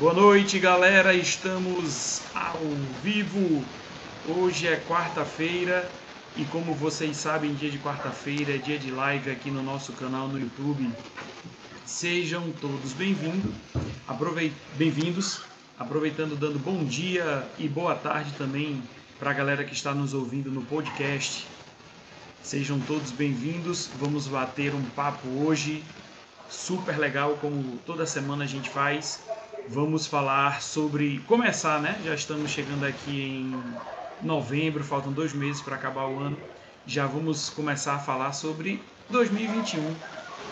Boa noite, galera. Estamos ao vivo. Hoje é quarta-feira e como vocês sabem, dia de quarta-feira é dia de live aqui no nosso canal no YouTube. Sejam todos bem-vindos. Aproveit... Bem-vindos. Aproveitando dando bom dia e boa tarde também para a galera que está nos ouvindo no podcast. Sejam todos bem-vindos. Vamos bater um papo hoje super legal, como toda semana a gente faz. Vamos falar sobre começar, né? Já estamos chegando aqui em novembro, faltam dois meses para acabar o ano. Já vamos começar a falar sobre 2021.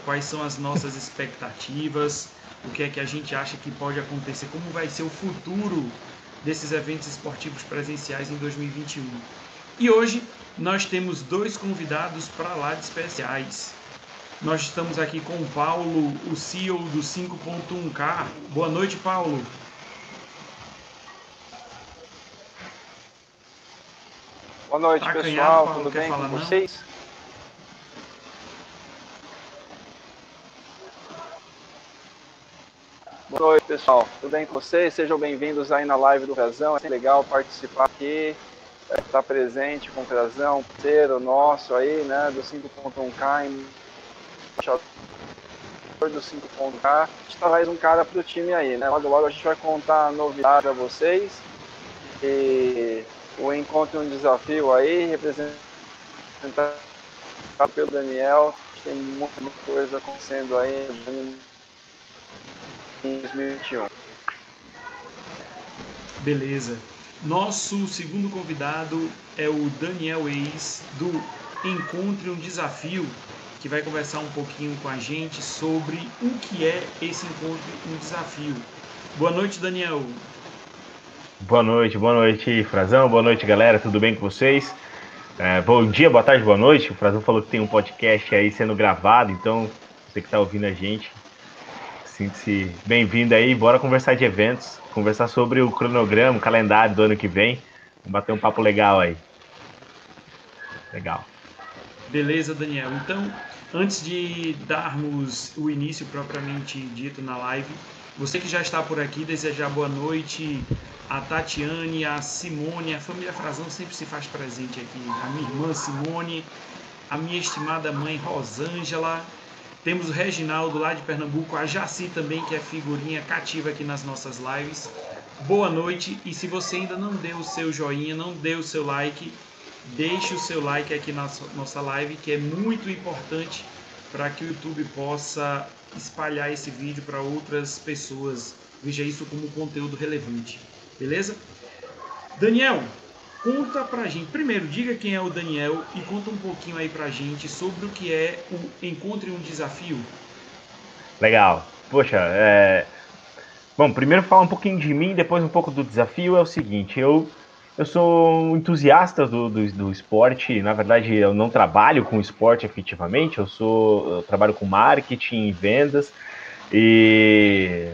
Quais são as nossas expectativas? O que é que a gente acha que pode acontecer? Como vai ser o futuro desses eventos esportivos presenciais em 2021? E hoje nós temos dois convidados para lá de especiais. Nós estamos aqui com o Paulo, o CEO do 5.1K. Boa noite, Paulo. Boa noite, tá pessoal. Paulo, Tudo bem falar, com vocês? Boa noite, pessoal. Tudo bem com vocês? Sejam bem-vindos aí na live do Frazão. É legal participar aqui, é, estar presente com o Frazão, parceiro nosso aí, né, do 5.1K do 5.k, a gente traz um cara pro time aí, né? Logo logo a gente vai contar novidades para vocês. E o encontro um desafio aí, representado pelo Daniel. Tem muita coisa acontecendo aí em 2021. Beleza. Nosso segundo convidado é o Daniel Eis do Encontre um Desafio, que vai conversar um pouquinho com a gente sobre o que é esse encontro um desafio. Boa noite, Daniel. Boa noite, boa noite, Frazão. Boa noite, galera. Tudo bem com vocês? É, bom dia, boa tarde, boa noite. O Frazão falou que tem um podcast aí sendo gravado, então você que está ouvindo a gente, sinta-se bem-vindo aí. Bora conversar de eventos, conversar sobre o cronograma, o calendário do ano que vem. Vamos bater um papo legal aí. Legal. Beleza, Daniel. Então, Antes de darmos o início propriamente dito na live, você que já está por aqui, desejar boa noite a Tatiane, a Simone, a família Frazão sempre se faz presente aqui. A minha irmã Simone, a minha estimada mãe Rosângela. Temos o Reginaldo lá de Pernambuco, a Jaci também, que é figurinha cativa aqui nas nossas lives. Boa noite e se você ainda não deu o seu joinha, não deu o seu like, Deixe o seu like aqui na nossa live, que é muito importante para que o YouTube possa espalhar esse vídeo para outras pessoas. Veja isso como conteúdo relevante. Beleza? Daniel, conta pra gente. Primeiro, diga quem é o Daniel e conta um pouquinho aí pra gente sobre o que é o Encontre um Desafio. Legal. Poxa, é... Bom, primeiro falar um pouquinho de mim, depois um pouco do desafio. É o seguinte, eu eu sou entusiasta do, do, do, esporte. Na verdade, eu não trabalho com esporte efetivamente. Eu sou, eu trabalho com marketing vendas. E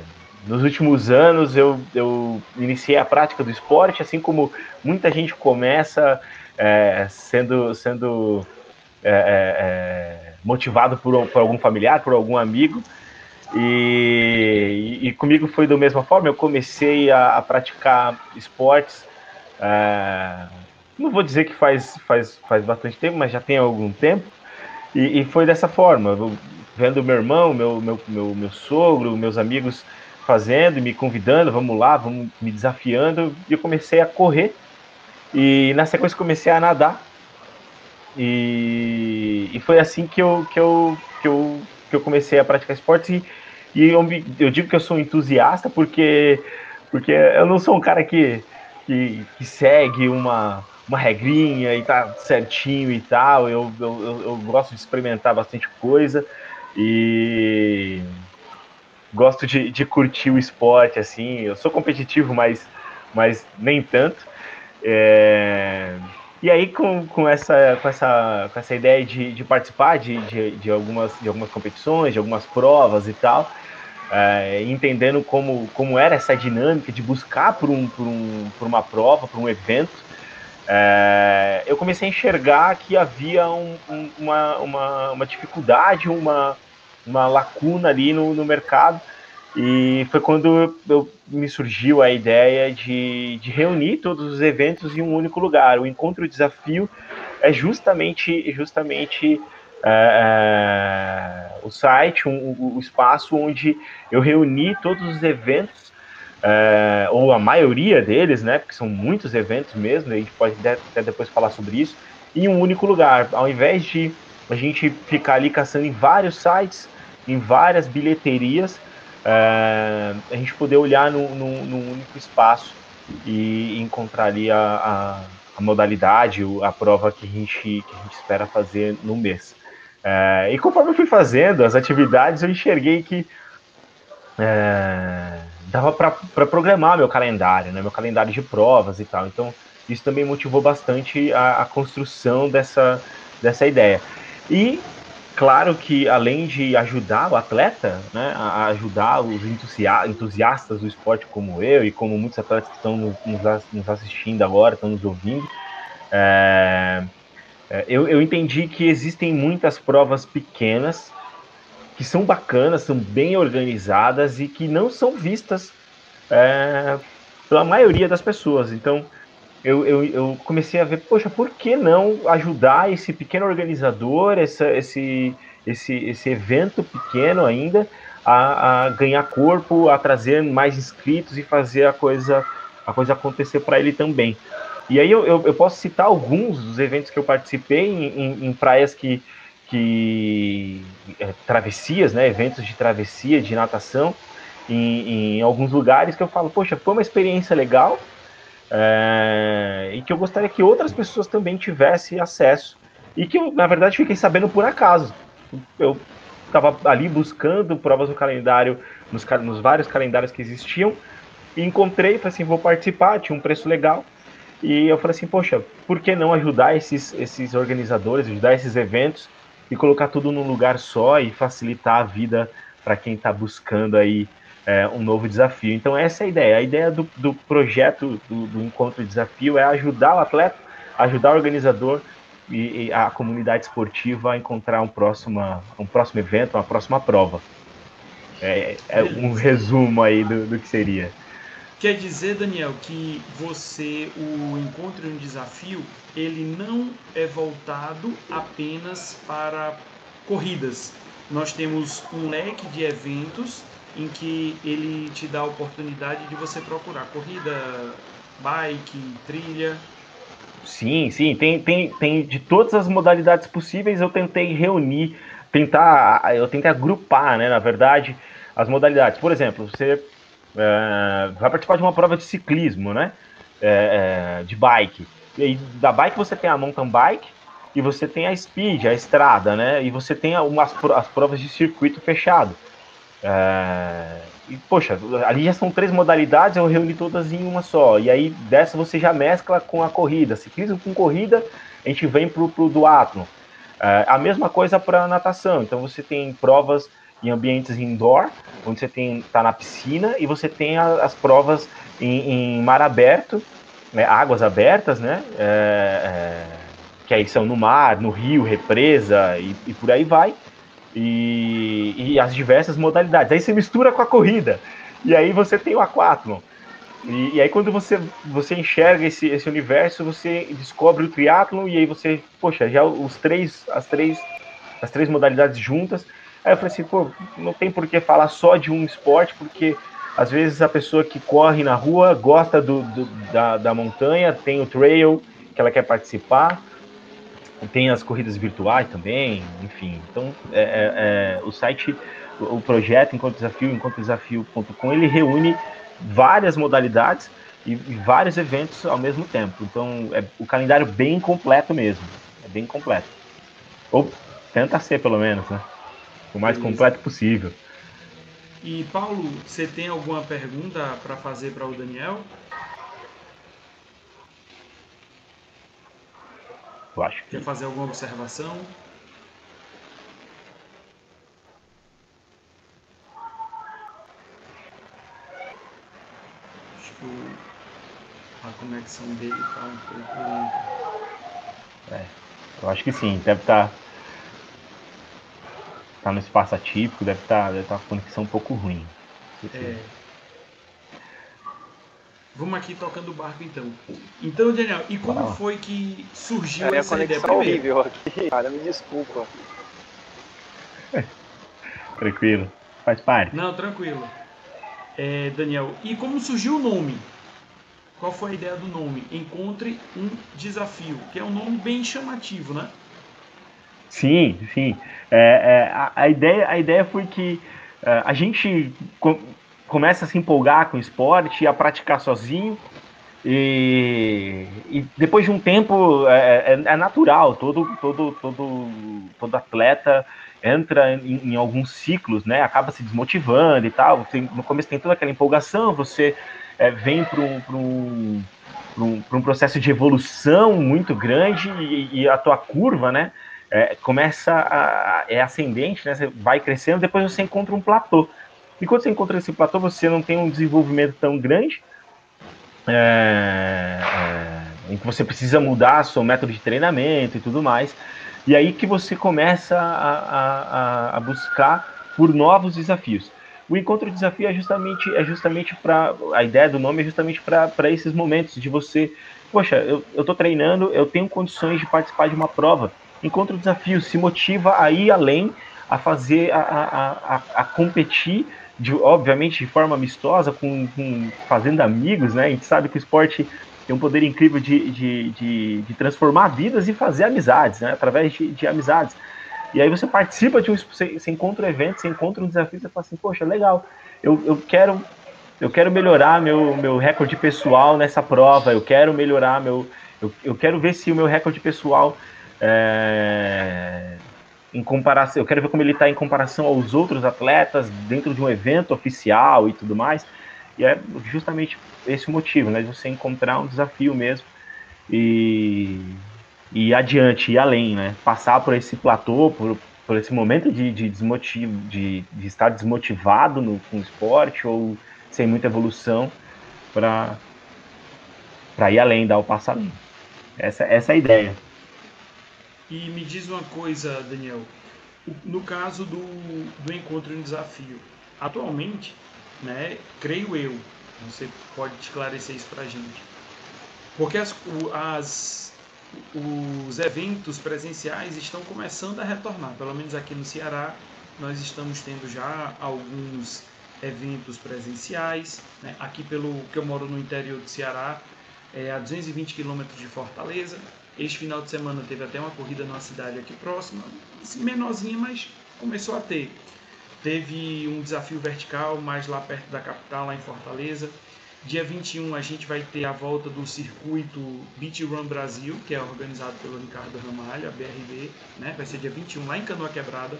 nos últimos anos eu, eu iniciei a prática do esporte, assim como muita gente começa é, sendo, sendo é, é, é motivado por, por algum familiar, por algum amigo. E, e, comigo foi da mesma forma. Eu comecei a, a praticar esportes é, não vou dizer que faz, faz, faz bastante tempo, mas já tem algum tempo. E, e foi dessa forma, vendo meu irmão, meu, meu, meu, meu sogro, meus amigos fazendo, me convidando, vamos lá, vamos me desafiando, e eu comecei a correr. E na sequência comecei a nadar. E, e foi assim que eu, que, eu, que, eu, que eu comecei a praticar esportes. E, e eu, eu digo que eu sou entusiasta porque, porque eu não sou um cara que que, que segue uma, uma regrinha e tá certinho e tal. Eu, eu, eu gosto de experimentar bastante coisa e gosto de, de curtir o esporte, assim. Eu sou competitivo, mas, mas nem tanto. É... E aí, com, com, essa, com, essa, com essa ideia de, de participar de, de, de, algumas, de algumas competições, de algumas provas e tal, é, entendendo como, como era essa dinâmica de buscar por, um, por, um, por uma prova, por um evento, é, eu comecei a enxergar que havia um, um, uma, uma, uma, dificuldade, uma, uma lacuna ali no, no mercado E foi quando eu, me surgiu a ideia de, de, reunir todos os eventos em um único lugar. O Encontro Desafio é justamente, justamente é, é, o site, um, o espaço onde eu reuni todos os eventos, é, ou a maioria deles, né, porque são muitos eventos mesmo, a gente pode até depois falar sobre isso, em um único lugar. Ao invés de a gente ficar ali caçando em vários sites, em várias bilheterias, é, a gente poder olhar no, único espaço e encontrar ali a, a, a, modalidade, a prova que a gente, que a gente espera fazer no mês. É, e conforme eu fui fazendo as atividades, eu enxerguei que é, dava para programar meu calendário, né, meu calendário de provas e tal. Então, isso também motivou bastante a, a construção dessa, dessa ideia. E claro que além de ajudar o atleta, né, a ajudar os entusiastas do esporte como eu e como muitos atletas que estão nos, assistindo agora, estão nos ouvindo, é, eu, eu entendi que existem muitas provas pequenas que são bacanas, são bem organizadas e que não são vistas é, pela maioria das pessoas. Então, eu, eu, eu, comecei a ver, poxa, por que não ajudar esse pequeno organizador, essa, esse, esse, esse evento pequeno ainda, a, a ganhar corpo, a trazer mais inscritos e fazer a coisa, a coisa acontecer para ele também. E aí eu, eu, eu, posso citar alguns dos eventos que eu participei em, em, em praias que, que é, travessias, né, eventos de travessia, de natação, em, em alguns lugares que eu falo, poxa, foi uma experiência legal, é, e que eu gostaria que outras pessoas também tivessem acesso. E que eu, na verdade, fiquei sabendo por acaso. Eu estava ali buscando provas no calendário, nos, nos, vários calendários que existiam, e encontrei, falei assim, vou participar, tinha um preço legal. E eu falei assim, poxa, por que não ajudar esses, esses organizadores, ajudar esses eventos e colocar tudo num lugar só e facilitar a vida para quem está buscando aí é, um novo desafio. Então, essa é a ideia. A ideia do, do projeto do, do Encontro Desafio é ajudar o atleta, ajudar o organizador e, e, a comunidade esportiva a encontrar um próximo, um próximo evento, uma próxima prova. É, é um resumo aí do, do que seria. Quer dizer, Daniel, que você, o Encontro um Desafio, ele não é voltado apenas para corridas. Nós temos um leque de eventos em que ele te dá a oportunidade de você procurar corrida, bike, trilha. Sim, sim, tem, tem, tem de todas as modalidades possíveis eu tentei reunir, tentar, eu tentei agrupar, né, na verdade, as modalidades. Por exemplo, você é, vai participar de uma prova de ciclismo, né, é, é, de bike. E aí, da bike você tem a mountain bike e você tem a speed, a estrada, né, e você tem umas, as provas de circuito fechado. É, e, poxa, ali já são três modalidades, eu reuni todas em uma só. E aí dessa você já mescla com a corrida. Ciclismo com corrida, a gente vem pro, pro duatlon. É, a mesma coisa para natação. Então você tem provas em ambientes indoor, onde você tem tá na piscina, e você tem a, as provas em, em mar aberto, né, águas abertas, né? É, é, que aí são no mar, no rio, represa e, e por aí vai e, e as diversas modalidades. Aí você mistura com a corrida, e aí você tem o aquatlon. E, e, aí quando você, você enxerga esse, esse universo, você descobre o triatlon e aí você, poxa, já os três, as três, as três modalidades juntas. Aí eu falei assim, pô, não tem por que falar só de um esporte, porque às vezes a pessoa que corre na rua gosta do, do da, da montanha, tem o trail que ela quer participar, tem as corridas virtuais também, enfim. Então, é, é, é, o site, o projeto Enquanto Desafio, enquantodesafio.com, ele reúne várias modalidades e, e, vários eventos ao mesmo tempo. Então, é o calendário bem completo mesmo. É bem completo. Ou tenta ser, pelo menos, né? O mais completo possível. E, Paulo, você tem alguma pergunta para fazer para o Daniel? Eu acho que... Quer fazer alguma observação? Acho que a conexão dele está um pouco lenta. É, eu acho que sim, deve estar. Tá... Tá no espaço atípico, deve estar tá, deve tá com a conexão um pouco ruim. É... Vamos aqui tocando o barco então. Então, Daniel, e como ah. foi que surgiu é, essa ideia? Primeiro? horrível aqui, cara, me desculpa. Tranquilo, faz parte. Não, tranquilo. É, Daniel, e como surgiu o nome? Qual foi a ideia do nome? Encontre um desafio, que é um nome bem chamativo, né? Sim, sim. É, é, a, a, ideia, a ideia foi que é, a gente com, começa a se empolgar com o esporte, a praticar sozinho, e, e depois de um tempo é, é, é, natural, todo, todo, todo, todo atleta entra em, em, alguns ciclos, né? Acaba se desmotivando e tal. Tem, no começo tem toda aquela empolgação, você é, vem para um, um, um, um, processo de evolução muito grande e, e a tua curva, né? É, começa a, é ascendente, né? Você vai crescendo, depois você encontra um platô. E quando você encontra esse platô, você não tem um desenvolvimento tão grande, é, é, em que você precisa mudar seu método de treinamento e tudo mais. E aí que você começa a, a, a buscar por novos desafios. O encontro desafio é justamente é justamente para a ideia do nome é justamente para esses momentos de você, poxa, eu, tô treinando, eu tenho condições de participar de uma prova. Encontro desafio se motiva a ir além, a fazer, a, a, a, a competir de, obviamente de forma amistosa, com, com, fazendo amigos, né? A gente sabe que o esporte tem um poder incrível de, de, de, de transformar vidas e fazer amizades, né? Através de, de amizades. E aí você participa de um. Você, você encontra um evento, você encontra um desafio, você fala assim, poxa, legal, eu, eu quero. Eu quero melhorar meu, meu recorde pessoal nessa prova, eu quero melhorar meu. Eu, eu quero ver se o meu recorde pessoal é, em comparação, eu quero ver como ele está em comparação aos outros atletas dentro de um evento oficial e tudo mais. E é justamente esse motivo, né? De você encontrar um desafio mesmo e, e adiante, ir além, né? Passar por esse platô, por, por esse momento de, de desmotivo, de, de estar desmotivado no, com o esporte ou sem muita evolução para para ir além, dar o passo além. Essa, essa é a ideia. E me diz uma coisa, Daniel. No caso do, do encontro em desafio, atualmente né? Creio eu. Você pode esclarecer isso para a gente. Porque as, as, os eventos presenciais estão começando a retornar. Pelo menos aqui no Ceará, nós estamos tendo já alguns eventos presenciais. Né? Aqui, pelo que eu moro no interior do Ceará, é a 220 quilômetros de Fortaleza. Este final de semana teve até uma corrida numa cidade aqui próxima, menorzinha, mas começou a ter. Teve um desafio vertical mais lá perto da capital, lá em Fortaleza. Dia 21 a gente vai ter a volta do circuito Beach Run Brasil, que é organizado pelo Ricardo Ramalho, a BRB, né? Vai ser dia 21 lá em Canoa Quebrada.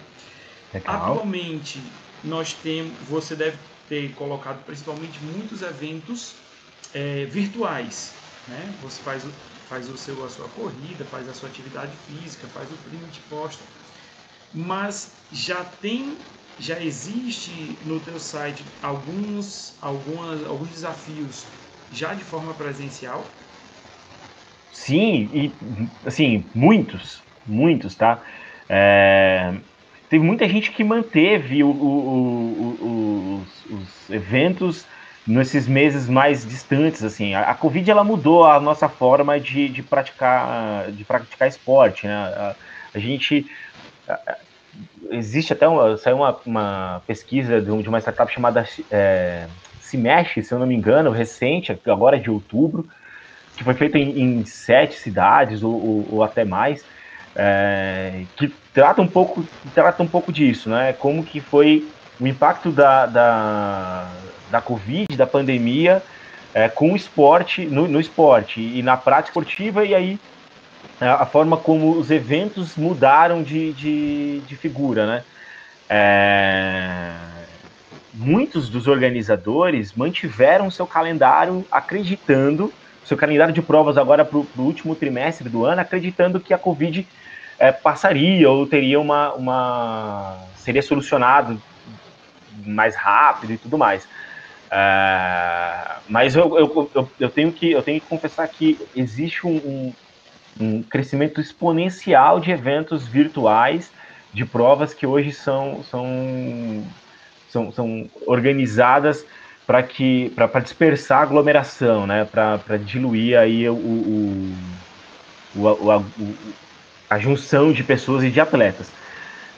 Legal. Atualmente nós temos, você deve ter colocado principalmente muitos eventos é, virtuais, né? Você faz, faz o seu, a sua corrida, faz a sua atividade física, faz o print, posta. Mas já tem já existe no teu site alguns, algumas, alguns desafios já de forma presencial? Sim, e assim, muitos, muitos, tá? É, teve muita gente que manteve o, o, o, os, os, eventos nesses meses mais distantes, assim. A, a, Covid, ela mudou a nossa forma de, de praticar, de praticar esporte, né? A, a gente existe até uma, saiu uma, uma pesquisa de, uma startup chamada é, Se Mexe, se eu não me engano, recente, agora de outubro, que foi feita em, em sete cidades ou, ou, ou até mais, é, que trata um pouco trata um pouco disso, né? Como que foi o impacto da, da, da Covid, da pandemia, é, com o esporte, no, no esporte e na prática esportiva, e aí a forma como os eventos mudaram de, de, de figura, né? É... Muitos dos organizadores mantiveram seu calendário acreditando, seu calendário de provas agora para o último trimestre do ano, acreditando que a Covid é, passaria ou teria uma, uma. seria solucionado mais rápido e tudo mais. É, mas eu, eu, eu, eu, tenho que, eu tenho que confessar que existe um, um crescimento exponencial de eventos virtuais, de provas que hoje são, são, são, são organizadas para que para dispersar a aglomeração, né? Para diluir aí o, o, o, o, a junção de pessoas e de atletas.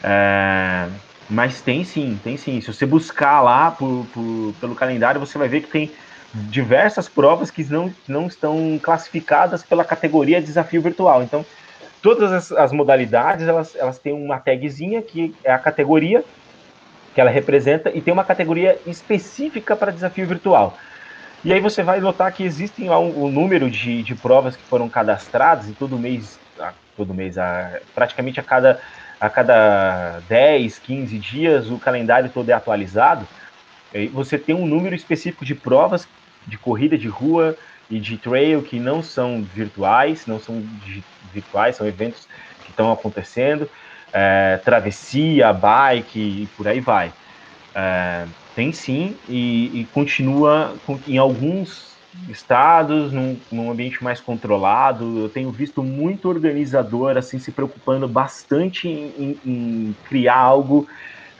É, mas tem sim, tem sim. Se você buscar lá por, por, pelo calendário, você vai ver que tem diversas provas que não, não estão classificadas pela categoria desafio virtual. Então, todas as, as modalidades elas, elas têm uma tagzinha que é a categoria que ela representa e tem uma categoria específica para desafio virtual. E aí você vai notar que existem lá um, um número de, de provas que foram cadastradas e todo mês, ah, todo mês, a, praticamente a cada, a cada 10, 15 dias o calendário todo é atualizado. E você tem um número específico de provas de corrida de rua e de trail que não são virtuais, não são virtuais, são eventos que estão acontecendo é, travessia, bike e por aí vai. É, tem sim, e, e, continua em alguns estados, num, num, ambiente mais controlado. Eu tenho visto muito organizador assim se preocupando bastante em, em, em criar algo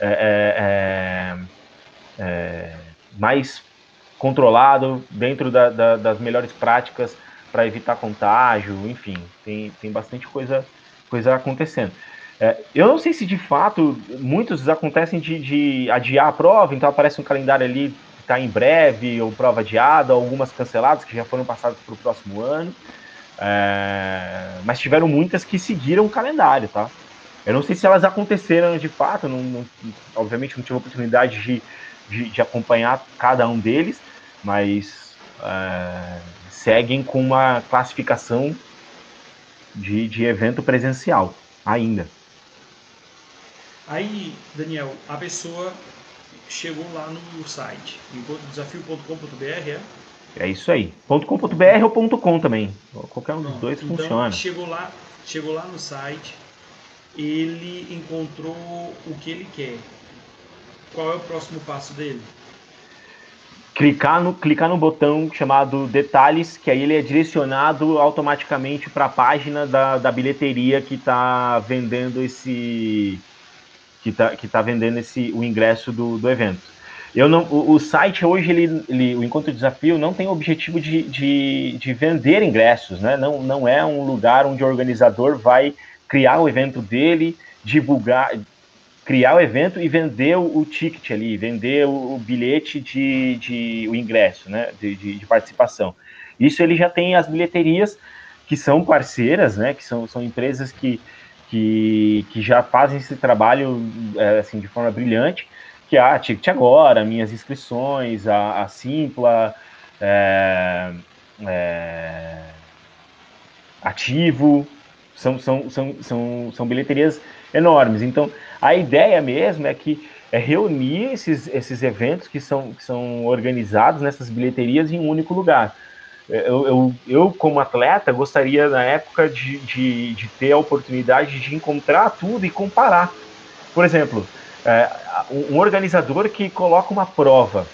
é, é, é mais controlado dentro da, da, das melhores práticas para evitar contágio, enfim, tem, tem bastante coisa, coisa acontecendo. É, eu não sei se de fato muitos acontecem de, de, adiar a prova, então aparece um calendário ali está em breve, ou prova adiada, algumas canceladas que já foram passadas para o próximo ano. É, mas tiveram muitas que seguiram o calendário, tá? Eu não sei se elas aconteceram de fato, não, não, obviamente não tive a oportunidade de, de, de, acompanhar cada um deles, mas é, seguem com uma classificação de, de evento presencial ainda. Aí, Daniel, a pessoa chegou lá no site, encontrodesafio.com.br, é? É isso aí. .com.br ou .com também. Qualquer um dos dois então, funciona. Chegou lá, chegou lá no site, ele encontrou o que ele quer. Qual é o próximo passo dele? Clicar no, clicar no botão chamado detalhes, que aí ele é direcionado automaticamente para a página da, da bilheteria que está vendendo esse, que está que tá vendendo esse, o ingresso do, do evento. Eu não, o, o site hoje, ele, ele, o Encontro Desafio não tem o objetivo de, de, de, vender ingressos, né? Não, não é um lugar onde o organizador vai criar o evento dele, divulgar, criar o evento e vender o, o ticket ali, vender o, o, bilhete de, de o ingresso, né? De, de, de participação. Isso ele já tem as bilheterias que são parceiras, né? Que são, são empresas que que, que já fazem esse trabalho é, assim de forma brilhante, que é a Ticket Agora, minhas inscrições, a, a Simpla, é, é, Ativo, são, são, são, são, são bilheterias enormes. Então, a ideia mesmo é que é reunir esses, esses eventos que são, que são organizados nessas bilheterias em um único lugar. Eu, eu, eu, como atleta, gostaria na época de, de, de, ter a oportunidade de encontrar tudo e comparar. Por exemplo, é, um organizador que coloca uma prova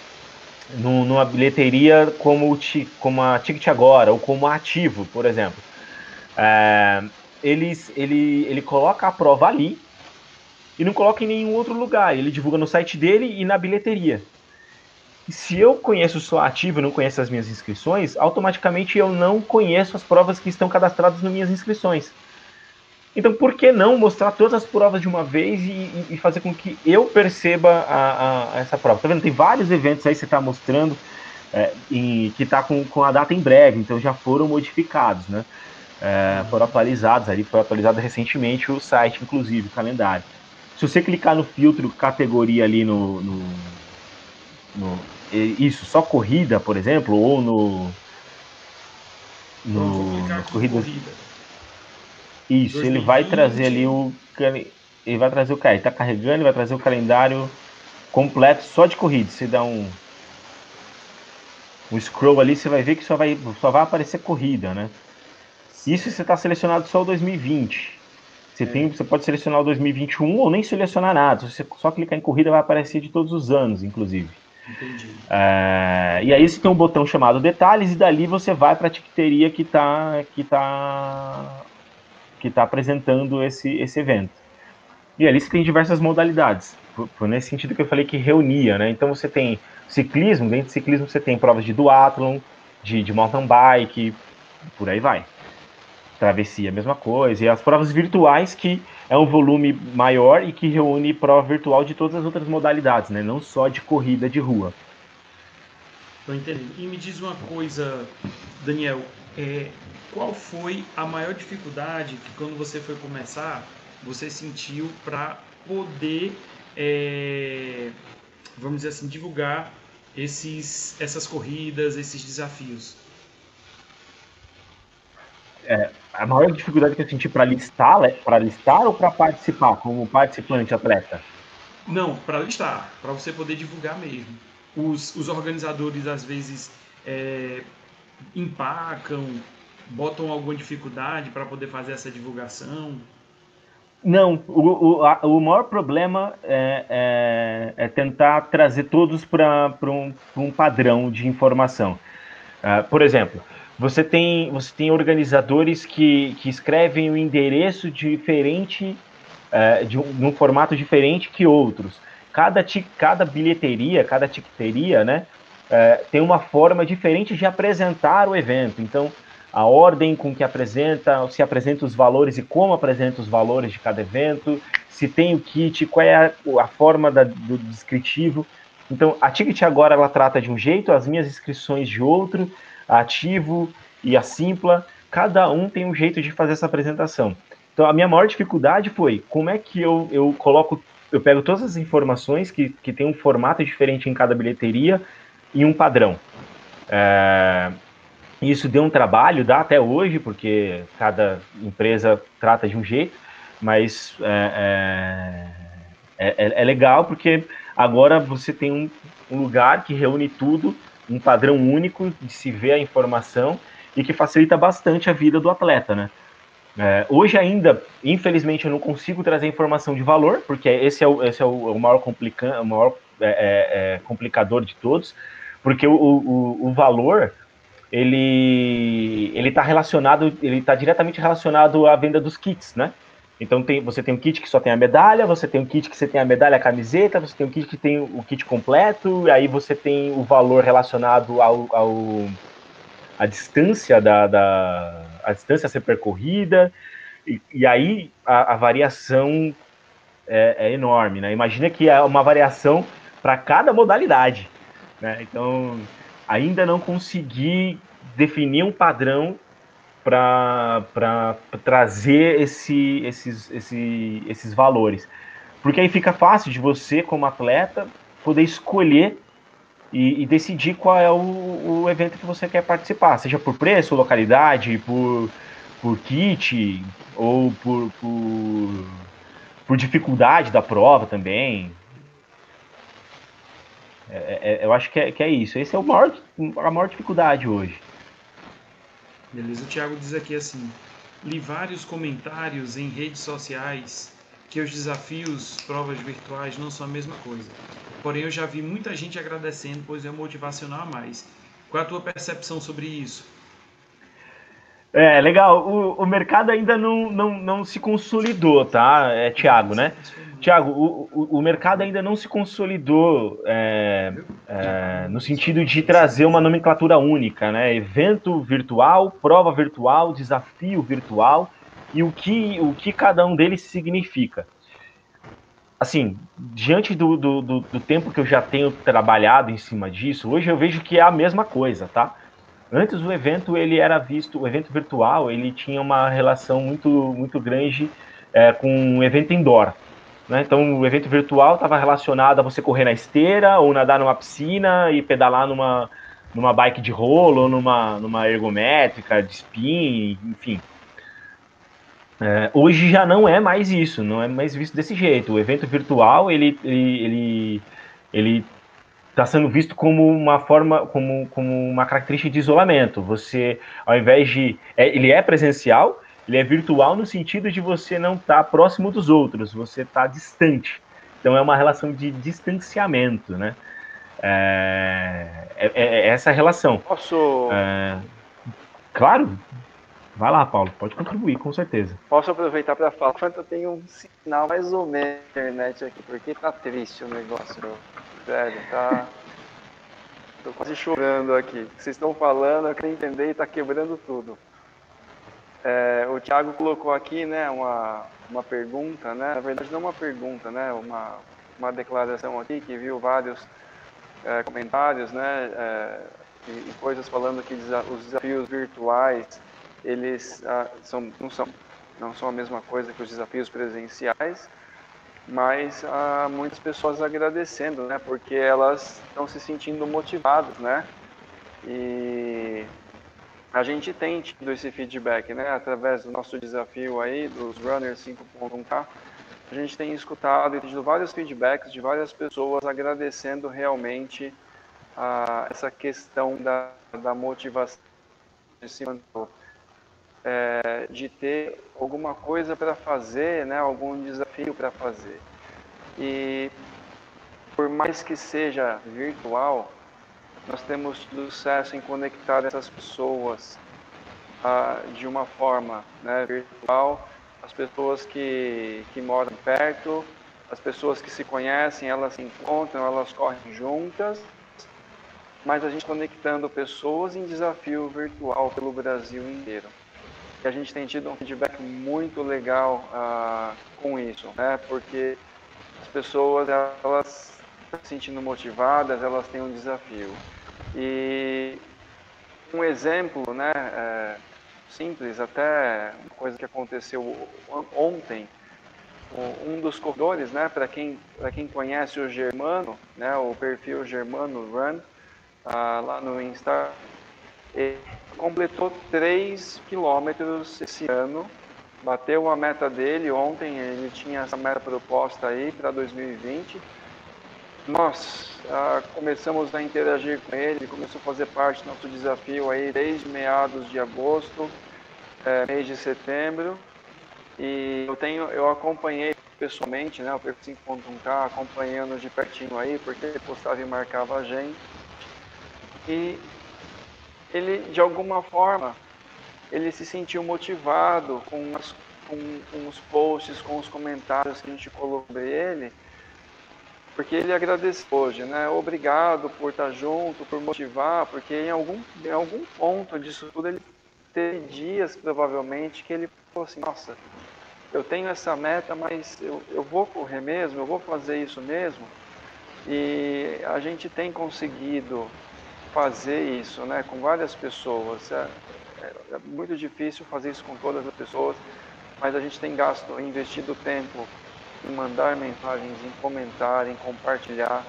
no, numa bilheteria como, como a Ticket Agora ou como a Ativo, por exemplo. É, eles, ele, ele coloca a prova ali e não coloca em nenhum outro lugar. Ele divulga no site dele e na bilheteria se eu conheço só ativo e não conheço as minhas inscrições, automaticamente eu não conheço as provas que estão cadastradas nas minhas inscrições. Então, por que não mostrar todas as provas de uma vez e, e fazer com que eu perceba a, a, essa prova? Tá vendo? Tem vários eventos aí que você está mostrando é, em, que está com, com a data em breve, então já foram modificados, né? É, foram atualizados ali, foi atualizado recentemente o site, inclusive, o calendário. Se você clicar no filtro categoria ali no, no no, isso, só corrida, por exemplo, ou no. No, nas corridas. Corrida. Isso, 2020. ele vai trazer ali o. Ele vai trazer o cara, ele tá carregando, ele vai trazer o calendário completo só de corrida. Você dá um. Um scroll ali, você vai ver que só vai, só vai aparecer corrida, né? Isso você está selecionado só o 2020. Você, é. tem, você pode selecionar o 2021 ou nem selecionar nada. Se você só clicar em corrida, vai aparecer de todos os anos, inclusive. Entendi. É, e aí você tem um botão chamado detalhes e dali você vai para a ticketeria que está que tá, que tá apresentando esse, esse evento. E ali você tem diversas modalidades. por, por nesse sentido que eu falei que reunia, né? Então você tem ciclismo, dentro de ciclismo você tem provas de duathlon, de, de mountain bike, por aí vai. Travessia, a mesma coisa. E as provas virtuais, que é um volume maior e que reúne prova virtual de todas as outras modalidades, né? Não só de corrida de rua. Estou entendendo. E me diz uma coisa, Daniel, é, qual foi a maior dificuldade que quando você foi começar, você sentiu para poder, é, vamos dizer assim, divulgar esses, essas corridas, esses desafios? É, a maior dificuldade que eu senti para listar, para listar ou para participar como participante atleta? Não, para listar, para você poder divulgar mesmo. Os, os organizadores às vezes é, empacam, botam alguma dificuldade para poder fazer essa divulgação. Não, o, o, a, o maior problema é, é, é tentar trazer todos para um, um padrão de informação. Uh, por exemplo, você tem, você tem organizadores que, que escrevem o um endereço diferente, uh, de, um, num formato diferente que outros. Cada, cada bilheteria, cada tiqueteria, né, uh, tem uma forma diferente de apresentar o evento. Então, a ordem com que apresenta, se apresenta os valores e como apresenta os valores de cada evento, se tem o kit, qual é a, a forma da, do descritivo. Então, a Ticket agora ela trata de um jeito, as minhas inscrições de outro, a Ativo e a Simpla, cada um tem um jeito de fazer essa apresentação. Então, a minha maior dificuldade foi como é que eu, eu coloco, eu pego todas as informações que, que tem um formato diferente em cada bilheteria e um padrão. É, isso deu um trabalho, dá até hoje, porque cada empresa trata de um jeito, mas é, é, é, é legal porque agora você tem um, um, lugar que reúne tudo, um padrão único de se ver a informação e que facilita bastante a vida do atleta, né? É, hoje ainda, infelizmente, eu não consigo trazer informação de valor, porque esse é o, esse é o maior, complica, o maior é, é, é, complicador de todos, porque o, o, o valor ele ele está relacionado, ele está diretamente relacionado à venda dos kits, né? Então tem, você tem um kit que só tem a medalha, você tem um kit que você tem a medalha, a camiseta, você tem um kit que tem o kit completo, e aí você tem o valor relacionado ao, ao a distância da, da a distância a ser percorrida, e, e aí a, a variação é, é, enorme, né? Imagina que é uma variação para cada modalidade, né? Então ainda não consegui definir um padrão para trazer esse, esses, esse, esses valores. Porque aí fica fácil de você, como atleta, poder escolher e, e, decidir qual é o, o evento que você quer participar, seja por preço, localidade, por, por kit, ou por, por, por dificuldade da prova também. É, é, eu acho que é, que é isso. Esse é o maior, a maior dificuldade hoje. Beleza, o Thiago diz aqui assim: li vários comentários em redes sociais que os desafios, provas virtuais não são a mesma coisa. Porém, eu já vi muita gente agradecendo, pois é motivacional a mais. Qual é a tua percepção sobre isso? É, legal. O, o mercado ainda não, não, não se consolidou, tá? É Thiago, né? Tiago, o, o, o, mercado ainda não se consolidou é, é, no sentido de trazer uma nomenclatura única, né? Evento virtual, prova virtual, desafio virtual e o que, o que cada um deles significa. Assim, diante do, do, do, do tempo que eu já tenho trabalhado em cima disso, hoje eu vejo que é a mesma coisa, tá? Antes o evento ele era visto, o evento virtual ele tinha uma relação muito muito grande é, com o evento indoor. Né? Então, o evento virtual estava relacionado a você correr na esteira, ou nadar numa piscina e pedalar numa, numa bike de rolo, ou numa, numa ergométrica, de spin, enfim. É, hoje já não é mais isso, não é mais visto desse jeito. O evento virtual ele ele ele, ele está sendo visto como uma forma, como, como uma característica de isolamento. Você, ao invés de, é, ele é presencial, ele é virtual no sentido de você não estar tá próximo dos outros, você está distante. Então é uma relação de distanciamento, né? É, é, é essa relação. Posso. É, claro. Vai lá, Paulo, pode contribuir, com certeza. Posso aproveitar para falar? Eu tenho um sinal mais ou menos na internet aqui, porque tá triste o negócio, velho, tá... Tô quase chorando aqui. Vocês estão falando, eu quero entender e tá quebrando tudo. É, o Thiago colocou aqui, né, uma, uma pergunta, né, na verdade não uma pergunta, né, uma, uma declaração aqui que viu vários é, comentários, né, é, e, e, coisas falando que os desafios virtuais eles ah, são, não, são, não são a mesma coisa que os desafios presenciais, mas há muitas pessoas agradecendo, né, porque elas estão se sentindo motivadas, né, e a gente tem tido esse feedback, né, através do nosso desafio aí, dos Runners 5.1K, a gente tem escutado e tido vários feedbacks de várias pessoas agradecendo realmente a, essa questão da, da motivação de se é, de ter alguma coisa para fazer, né, algum desafio para fazer. E por mais que seja virtual, nós temos sucesso em conectar essas pessoas ah, de uma forma né, virtual, as pessoas que, que moram perto, as pessoas que se conhecem, elas se encontram, elas correm juntas, mas a gente conectando pessoas em desafio virtual pelo Brasil inteiro. E a gente tem tido um feedback muito legal uh, com isso, né? Porque as pessoas elas se sentindo motivadas, elas têm um desafio. E um exemplo, né? É, simples, até uma coisa que aconteceu ontem. Um dos corredores, né? Para quem para quem conhece o Germano, né? O perfil Germano Run uh, lá no Insta ele completou 3 quilômetros esse ano, bateu a meta dele. Ontem ele tinha essa meta proposta aí para 2020. Nós ah, começamos a interagir com ele, começou a fazer parte do nosso desafio aí desde meados de agosto, é, mês de setembro. E eu tenho, eu acompanhei pessoalmente, né, o perfil 5.1K, acompanhando de pertinho aí, porque ele postava e marcava a gente. E ele de alguma forma ele se sentiu motivado com, as, com, com, os posts, com os comentários que a gente colocou sobre ele, porque ele agradeceu hoje, né? Obrigado por estar junto, por motivar, porque em algum, em algum ponto disso tudo ele teve dias provavelmente que ele falou assim, nossa, eu tenho essa meta, mas eu, eu vou correr mesmo, eu vou fazer isso mesmo. E a gente tem conseguido fazer isso né, com várias pessoas. É, é, é, muito difícil fazer isso com todas as pessoas, mas a gente tem gasto, investido tempo em mandar mensagens, em comentar, em compartilhar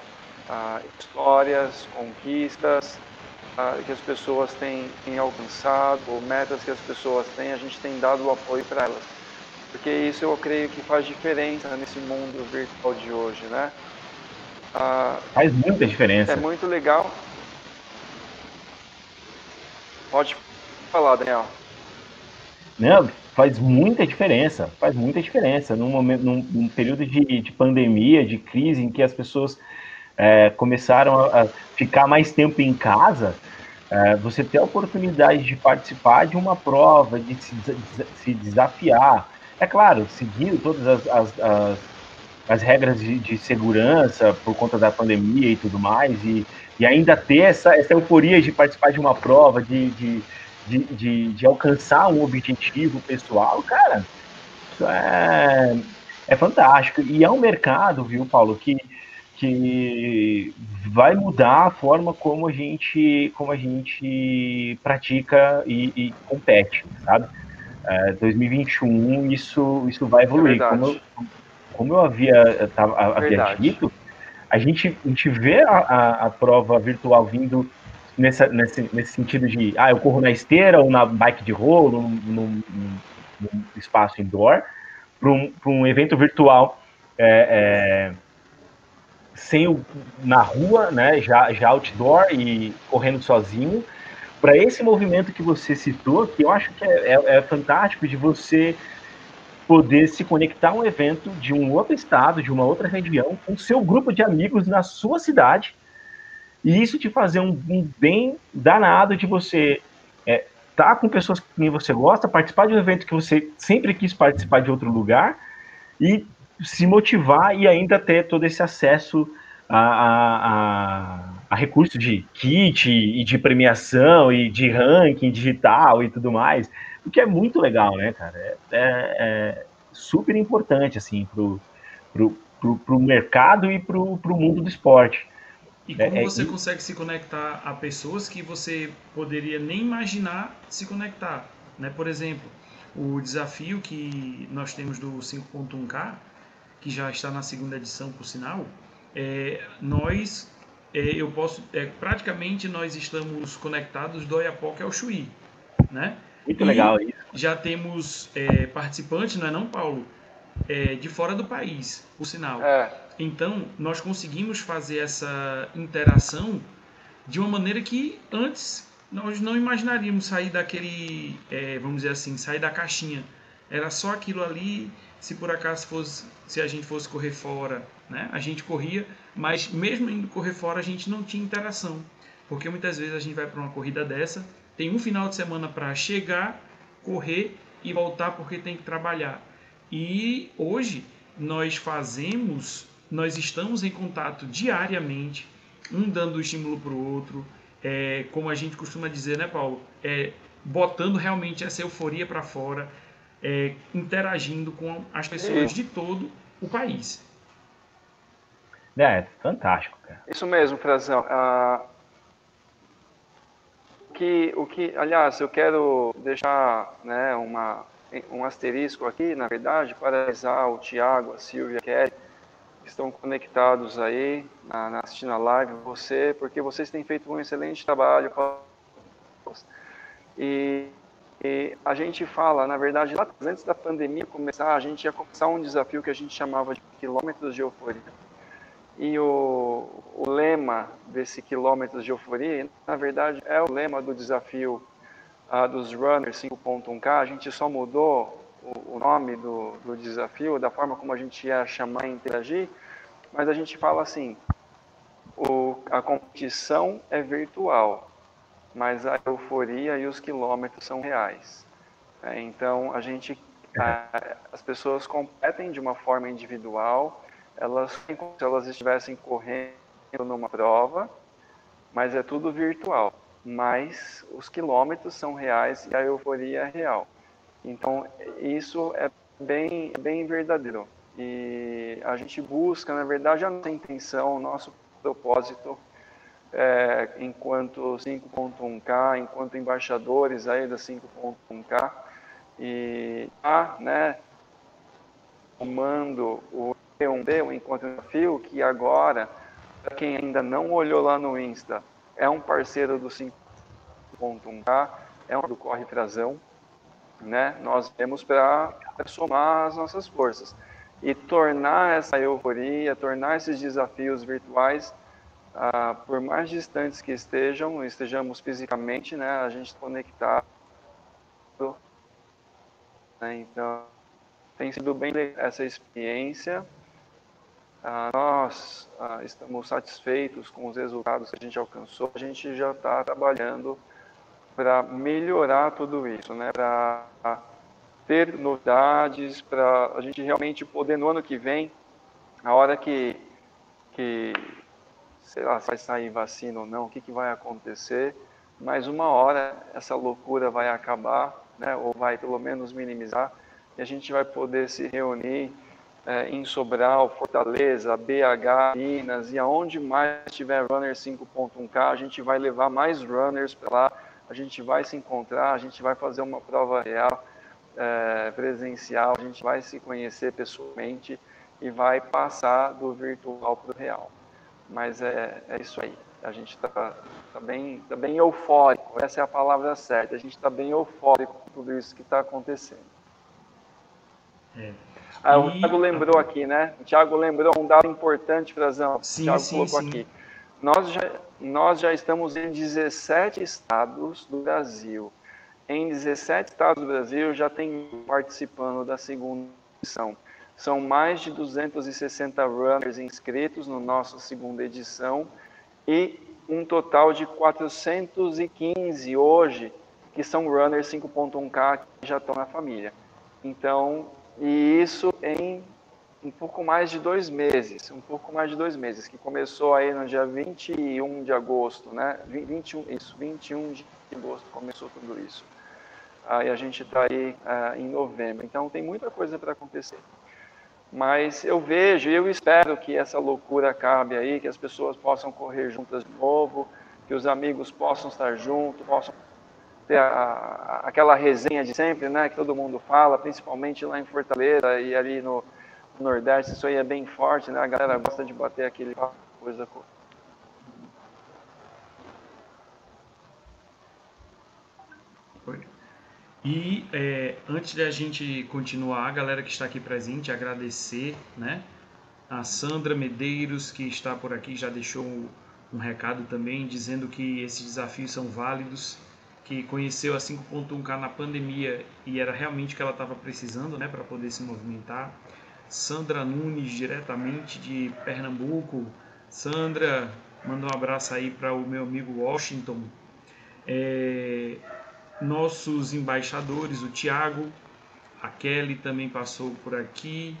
ah, histórias, conquistas ah, que as pessoas têm, têm alcançado, ou metas que as pessoas têm, a gente tem dado o apoio para elas. Porque isso eu creio que faz diferença nesse mundo virtual de hoje, né? Ah, faz muita diferença. É muito legal Pode falar, Daniel. Não, faz muita diferença, faz muita diferença. Num, momento, num, num período de, de, pandemia, de crise, em que as pessoas é, começaram a, a, ficar mais tempo em casa, é, você ter a oportunidade de participar de uma prova, de se, de se desafiar. É claro, seguindo todas as, as, as, as regras de, de, segurança por conta da pandemia e tudo mais, e e ainda ter essa, essa euforia de participar de uma prova, de, de, de, de, de alcançar um objetivo pessoal, cara, isso é, é fantástico. E é um mercado, viu, Paulo, que, que vai mudar a forma como a gente, como a gente pratica e, e compete, sabe? É, 2021 isso, isso vai evoluir. É como, eu, como eu havia, tava, havia dito, a gente, a gente vê a, a, a prova virtual vindo nessa, nesse, nesse sentido de, ah, eu corro na esteira ou na bike de rolo, num, espaço indoor, para um, um evento virtual é, é, sem o, na rua, né, já, já outdoor e correndo sozinho, para esse movimento que você citou, que eu acho que é, é, é fantástico de você poder se conectar a um evento de um outro estado, de uma outra região, com seu grupo de amigos na sua cidade, e isso te fazer um, um bem danado de você é, estar com pessoas que quem você gosta, participar de um evento que você sempre quis participar de outro lugar e se motivar e ainda ter todo esse acesso a, a, a, a recurso de kit e de premiação e de ranking digital e tudo mais, o que é muito legal, né, cara? É, é, é super importante, assim, pro, pro, pro, pro mercado e pro, pro mundo do esporte. E como é, é você é, consegue se conectar a pessoas que você poderia nem imaginar se conectar, né? Por exemplo, o desafio que nós temos do 5.1K, que já está na segunda edição, por sinal, é, nós, é, eu posso, é, praticamente nós estamos conectados do Oiapoque ao Chuí, né? Muito e legal isso. Já temos é, participantes, não é não, Paulo? É, de fora do país, por sinal. É. Então, nós conseguimos fazer essa interação de uma maneira que antes nós não imaginaríamos sair daquele, é, vamos dizer assim, sair da caixinha. Era só aquilo ali, se por acaso fosse, se a gente fosse correr fora, né? A gente corria, mas mesmo indo correr fora, a gente não tinha interação. Porque muitas vezes a gente vai para uma corrida dessa, tem um final de semana para chegar, correr e voltar porque tem que trabalhar. E hoje nós fazemos, nós estamos em contato diariamente, um dando estímulo para o outro, é, como a gente costuma dizer, né, Paulo? É, botando realmente essa euforia para fora, é, interagindo com as pessoas de todo o país. É, é fantástico, cara. Isso mesmo, Frazão. Ah, que, o que, aliás, eu quero deixar né, uma, um asterisco aqui, na verdade, para avisar o Tiago, a Silvia, a Kelly, que estão conectados aí, na, assistindo a live, você, porque vocês têm feito um excelente trabalho. E, e a gente fala, na verdade, lá antes da pandemia começar, a gente ia começar um desafio que a gente chamava de quilômetros de euforia. E o, o lema desse quilômetros de euforia, na verdade, é o lema do desafio uh, dos runners 5.1K. A gente só mudou o, o nome do, do, desafio, da forma como a gente ia chamar e interagir, mas a gente fala assim: o, a competição é virtual, mas a euforia e os quilômetros são reais. É, então, a gente, a, as pessoas competem de uma forma individual elas como se elas estivessem correndo numa prova, mas é tudo virtual. Mas os quilômetros são reais e a euforia é real. Então, isso é bem, bem verdadeiro. E a gente busca, na verdade, a nossa intenção, o nosso propósito, é, enquanto 5.1K, enquanto embaixadores aí da 5.1K, e tá, né, tomando o P1D, o Encontro Desafio, que agora, para quem ainda não olhou lá no Insta, é um parceiro do 5.1K, é um do Corre Frazão, né? Nós temos para somar as nossas forças e tornar essa euforia, tornar esses desafios virtuais, ah, por mais distantes que estejam, estejamos fisicamente, né? A gente conectado. Né? Então, tem sido bem essa experiência. Ah, nós ah, estamos satisfeitos com os resultados que a gente alcançou. A gente já está trabalhando para melhorar tudo isso, né? Para ter novidades, para a gente realmente poder no ano que vem, a hora que, que sei lá, se vai sair vacina ou não, o que, que vai acontecer, mas uma hora essa loucura vai acabar, né? Ou vai pelo menos minimizar e a gente vai poder se reunir é, em Sobral, Fortaleza, BH, Minas e aonde mais tiver runner 5.1K, a gente vai levar mais runners para lá, a gente vai se encontrar, a gente vai fazer uma prova real, é, presencial, a gente vai se conhecer pessoalmente e vai passar do virtual para o real. Mas é, é isso aí, a gente está tá bem, tá bem eufórico, essa é a palavra certa, a gente está bem eufórico com tudo isso que está acontecendo. É. Ah, o Thiago lembrou aqui, né? O Thiago lembrou um dado importante, Frazão. Sim, o Thiago sim, colocou sim. aqui. Nós já, nós já estamos em 17 estados do Brasil. Em 17 estados do Brasil já tem participando da segunda edição. São mais de 260 runners inscritos no nosso segunda edição e um total de 415 hoje que são runners 5.1K que já estão na família. Então, e isso em um pouco mais de dois meses, um pouco mais de dois meses, que começou aí no dia 21 de agosto, né? 21, isso, 21 de agosto começou tudo isso. Aí a gente está aí uh, em novembro, então tem muita coisa para acontecer. Mas eu vejo eu espero que essa loucura acabe aí, que as pessoas possam correr juntas de novo, que os amigos possam estar juntos, possam ter a, a, aquela resenha de sempre, né, que todo mundo fala, principalmente lá em Fortaleza e ali no, no Nordeste, isso aí é bem forte, né? A galera gosta de bater aquele coisa. E é, antes da gente continuar, a galera que está aqui presente, agradecer, né? A Sandra Medeiros, que está por aqui, já deixou um, um recado também, dizendo que esses desafios são válidos, que conheceu a 5.1K na pandemia e era realmente o que ela estava precisando, né? Para poder se movimentar. Sandra Nunes, diretamente de Pernambuco. Sandra, manda um abraço aí para o meu amigo Washington. É, nossos embaixadores, o Tiago, a Kelly também passou por aqui.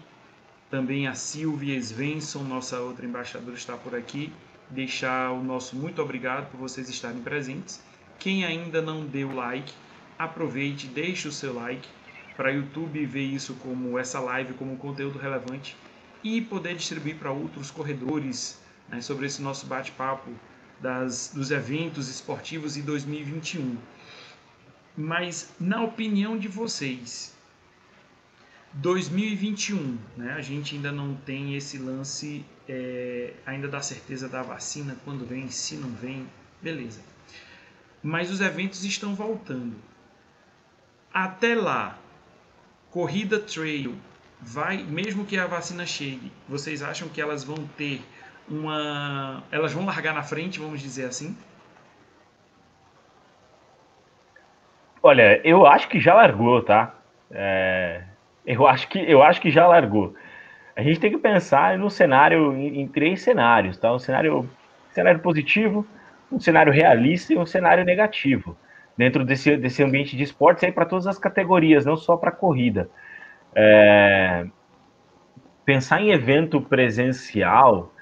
Também a Silvia Svensson, nossa outra embaixadora, está por aqui. Deixar o nosso muito obrigado por vocês estarem presentes. Quem ainda não deu like, aproveite, deixe o seu like para YouTube ver isso como essa live como conteúdo relevante e poder distribuir para outros corredores né, sobre esse nosso bate-papo dos eventos esportivos em 2021. Mas na opinião de vocês, 2021, né, a gente ainda não tem esse lance é, ainda da certeza da vacina, quando vem, se não vem, beleza. Mas os eventos estão voltando. Até lá, corrida trail vai, mesmo que a vacina chegue, vocês acham que elas vão ter uma, elas vão largar na frente, vamos dizer assim? Olha, eu acho que já largou, tá? É, eu acho que eu acho que já largou. A gente tem que pensar no cenário em, em três cenários, tá? Um cenário, um cenário positivo, um cenário realista e um cenário negativo dentro desse, desse ambiente de esportes aí para todas as categorias, não só para corrida. É, pensar em evento presencial,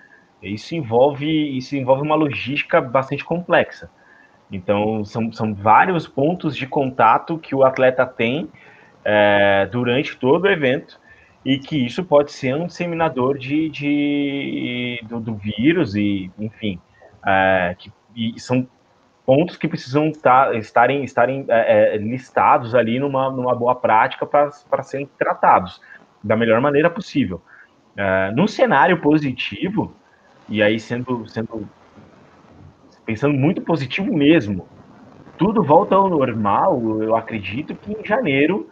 isso envolve, isso envolve uma logística bastante complexa. Então, são, são vários pontos de contato que o atleta tem é, durante todo o evento e que isso pode ser um disseminador de, de do, do, vírus e, enfim, é, que e são pontos que precisam tá, estarem, estarem é, é, listados ali numa, numa boa prática para serem tratados da melhor maneira possível. É, num cenário positivo, e aí sendo, sendo pensando muito positivo mesmo, tudo volta ao normal, eu acredito que em janeiro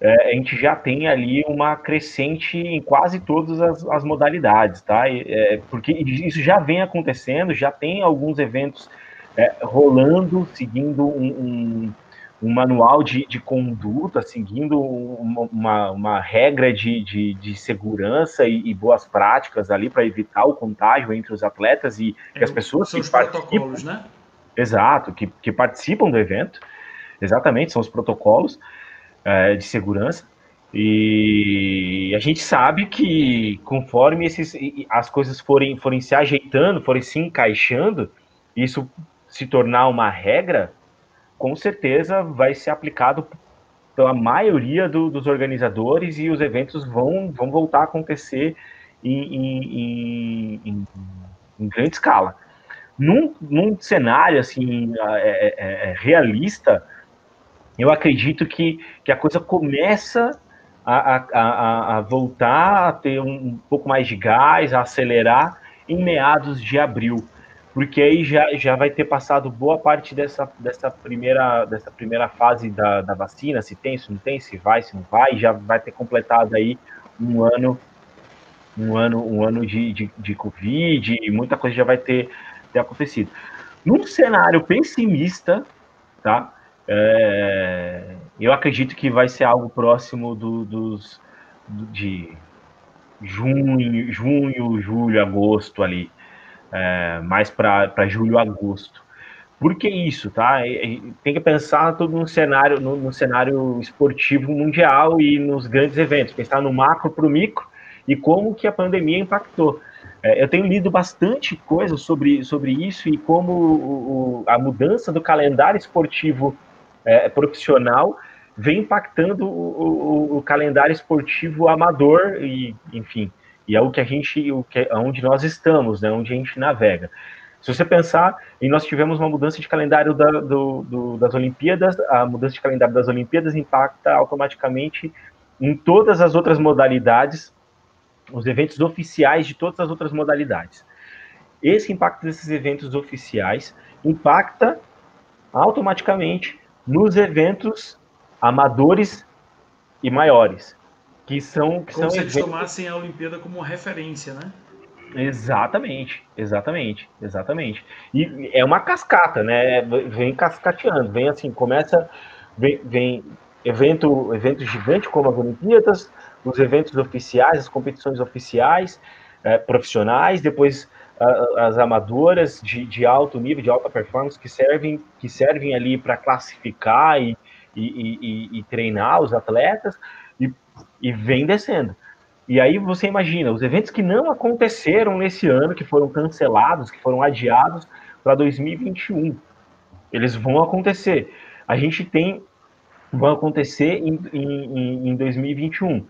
é, a gente já tem ali uma crescente em quase todas as, as modalidades, tá? É, porque isso já vem acontecendo, já tem alguns eventos é, rolando, seguindo um, um, um manual de, de, conduta, seguindo uma, uma regra de, de, de segurança e, e, boas práticas ali para evitar o contágio entre os atletas e que as é, pessoas são que os protocolos, né? Exato, que, que participam do evento, exatamente, são os protocolos é, de segurança. E a gente sabe que conforme esses, as coisas forem, forem se ajeitando, forem se encaixando, isso se tornar uma regra, com certeza vai ser aplicado pela maioria do, dos organizadores e os eventos vão, vão voltar a acontecer em, em, em, em grande escala. Num, num cenário assim é, é, é, é, realista, eu acredito que, que a coisa começa a, a, a, voltar a ter um, um pouco mais de gás, a acelerar em meados de abril porque aí já, já vai ter passado boa parte dessa, dessa, primeira, dessa primeira fase da, da vacina, se tem, se não tem, se vai, se não vai, já vai ter completado aí um ano um ano, um ano de, de, de Covid e muita coisa já vai ter, ter acontecido. Num cenário pessimista, tá? É, eu acredito que vai ser algo próximo do, dos de junho, junho, julho, agosto ali é, mais para julho, agosto. Por que isso, tá? Tem que pensar todo no cenário, no, no cenário esportivo mundial e nos grandes eventos, pensar no macro para o micro e como que a pandemia impactou. É, eu tenho lido bastante coisa sobre, sobre isso e como o, o, a mudança do calendário esportivo é, profissional vem impactando o, o, calendário esportivo amador e, enfim, e é o que a gente, o que, onde nós estamos, né, onde a gente navega. Se você pensar, e nós tivemos uma mudança de calendário da, do, do, das Olimpíadas, a mudança de calendário das Olimpíadas impacta automaticamente em todas as outras modalidades, os eventos oficiais de todas as outras modalidades. Esse impacto desses eventos oficiais impacta automaticamente nos eventos amadores e maiores, que são que como são se eles eventos... tomassem a Olimpíada como referência, né? Exatamente, exatamente, exatamente. E é uma cascata, né? Vem cascateando, vem assim, começa, vem, vem evento, evento gigante como as Olimpíadas, os eventos oficiais, as competições oficiais, é, profissionais, depois a, as amadoras de, de, alto nível, de alta performance, que servem, que servem ali para classificar e, e, e, e, treinar os atletas, e, vem descendo. E aí você imagina, os eventos que não aconteceram nesse ano, que foram cancelados, que foram adiados para 2021, eles vão acontecer. A gente tem, vão acontecer em, em, em 2021.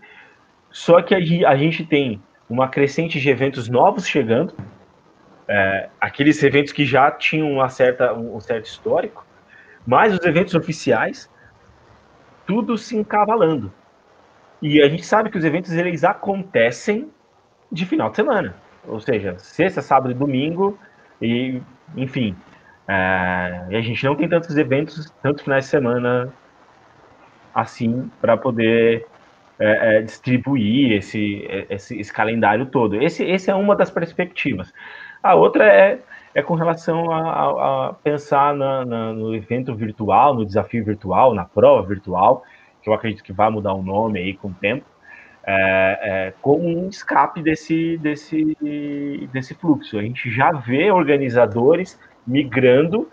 Só que a, gente tem uma crescente de eventos novos chegando, é, aqueles eventos que já tinham uma certa, um, um certo histórico, mas os eventos oficiais, tudo se encavalando. E a gente sabe que os eventos eles acontecem de final de semana, ou seja, sexta, sábado e domingo, e enfim. É, e a gente não tem tantos eventos, tantos finais de semana assim para poder é, é, distribuir esse, esse, esse, calendário todo. Esse, esse é uma das perspectivas. A outra é, é com relação a, a, a pensar na, na, no evento virtual, no desafio virtual, na prova virtual, que eu acredito que vai mudar o nome aí com o tempo, é, é, como um escape desse, desse, desse fluxo. A gente já vê organizadores migrando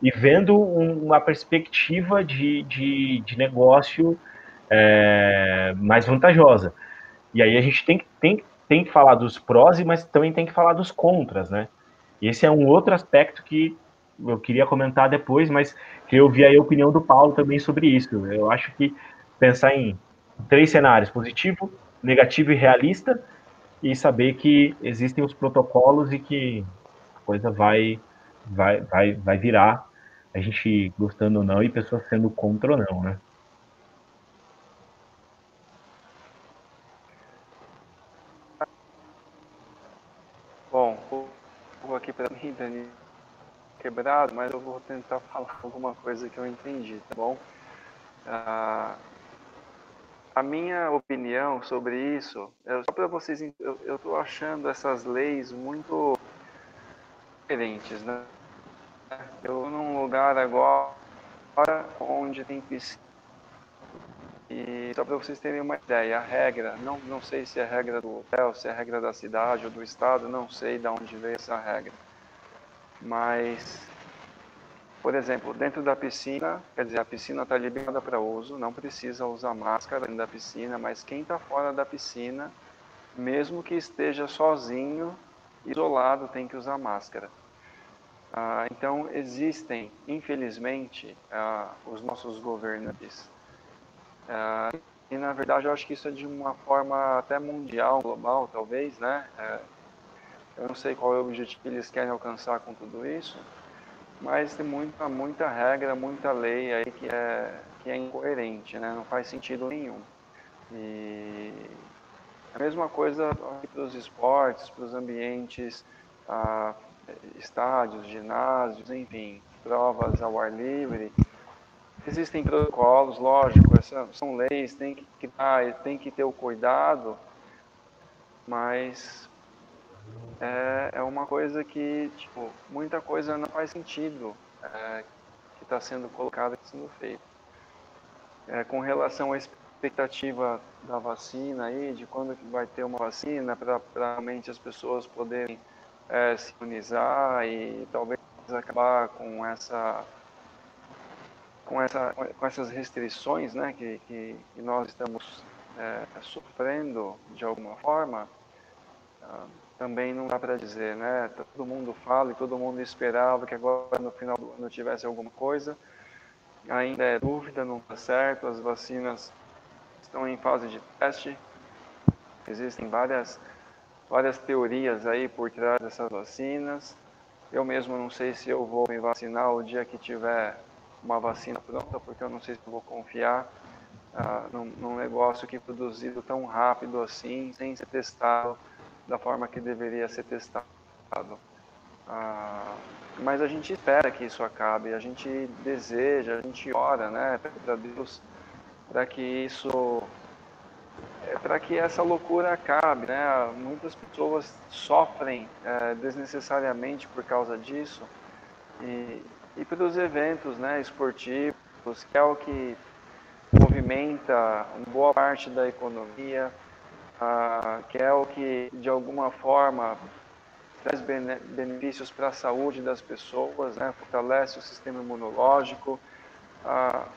e vendo uma perspectiva de, de, de negócio é, mais vantajosa. E aí a gente tem, tem, tem que falar dos prós, mas também tem que falar dos contras, né? E esse é um outro aspecto que eu queria comentar depois, mas que eu vi a opinião do Paulo também sobre isso. Eu acho que pensar em três cenários: positivo, negativo e realista, e saber que existem os protocolos e que a coisa vai, vai, vai, vai virar, a gente gostando ou não, e pessoas sendo contra ou não, né? Bom, vou aqui para mim, Dani, quebrado, mas eu vou tentar falar alguma coisa que eu entendi, tá bom? Ah, a minha opinião sobre isso, é só para vocês, eu estou achando essas leis muito diferentes, né? Eu num lugar agora onde tem piscina e só para vocês terem uma ideia, a regra, não, não sei se é a regra do hotel, se é regra da cidade ou do estado, não sei de onde veio essa regra. Mas, por exemplo, dentro da piscina, quer dizer, a piscina está liberada para uso, não precisa usar máscara dentro da piscina, mas quem está fora da piscina, mesmo que esteja sozinho, isolado, tem que usar máscara. Ah, então, existem, infelizmente, ah, os nossos governantes Uh, e na verdade eu acho que isso é de uma forma até mundial, global, talvez, né? Uh, eu não sei qual é o objetivo que eles querem alcançar com tudo isso, mas tem muita, muita regra, muita lei aí que é, que é incoerente, né? Não faz sentido nenhum. E a mesma coisa para os esportes, para os ambientes, uh, estádios, ginásios, enfim, provas ao ar livre Existem protocolos, lógico, são leis, tem que tem que ter o cuidado, mas é, é uma coisa que, tipo, muita coisa não faz sentido é, que está sendo colocada, que está sendo feita. É, com relação à expectativa da vacina aí, de quando que vai ter uma vacina, para realmente as pessoas poderem é, se imunizar e talvez acabar com essa com, essa, com essas restrições né, que, que, que nós estamos é, sofrendo de alguma forma, ah, também não dá para dizer, né? Todo mundo fala e todo mundo esperava que agora no final do ano tivesse alguma coisa. Ainda é dúvida, não está certo. As vacinas estão em fase de teste. Existem várias várias teorias aí por trás dessas vacinas. Eu mesmo não sei se eu vou me vacinar o dia que tiver uma vacina pronta, porque eu não sei se vou confiar ah, num, num, negócio que é produzido tão rápido assim, sem ser testado da forma que deveria ser testado. Ah, mas a gente espera que isso acabe, a gente deseja, a gente ora, né, para Deus, para que isso é, para que essa loucura acabe. Né? Muitas pessoas sofrem é, desnecessariamente por causa disso. E, e pelos eventos né, esportivos, que é o que movimenta boa parte da economia, ah, que é o que de alguma forma traz benefícios para a saúde das pessoas, né, fortalece o sistema imunológico, ah,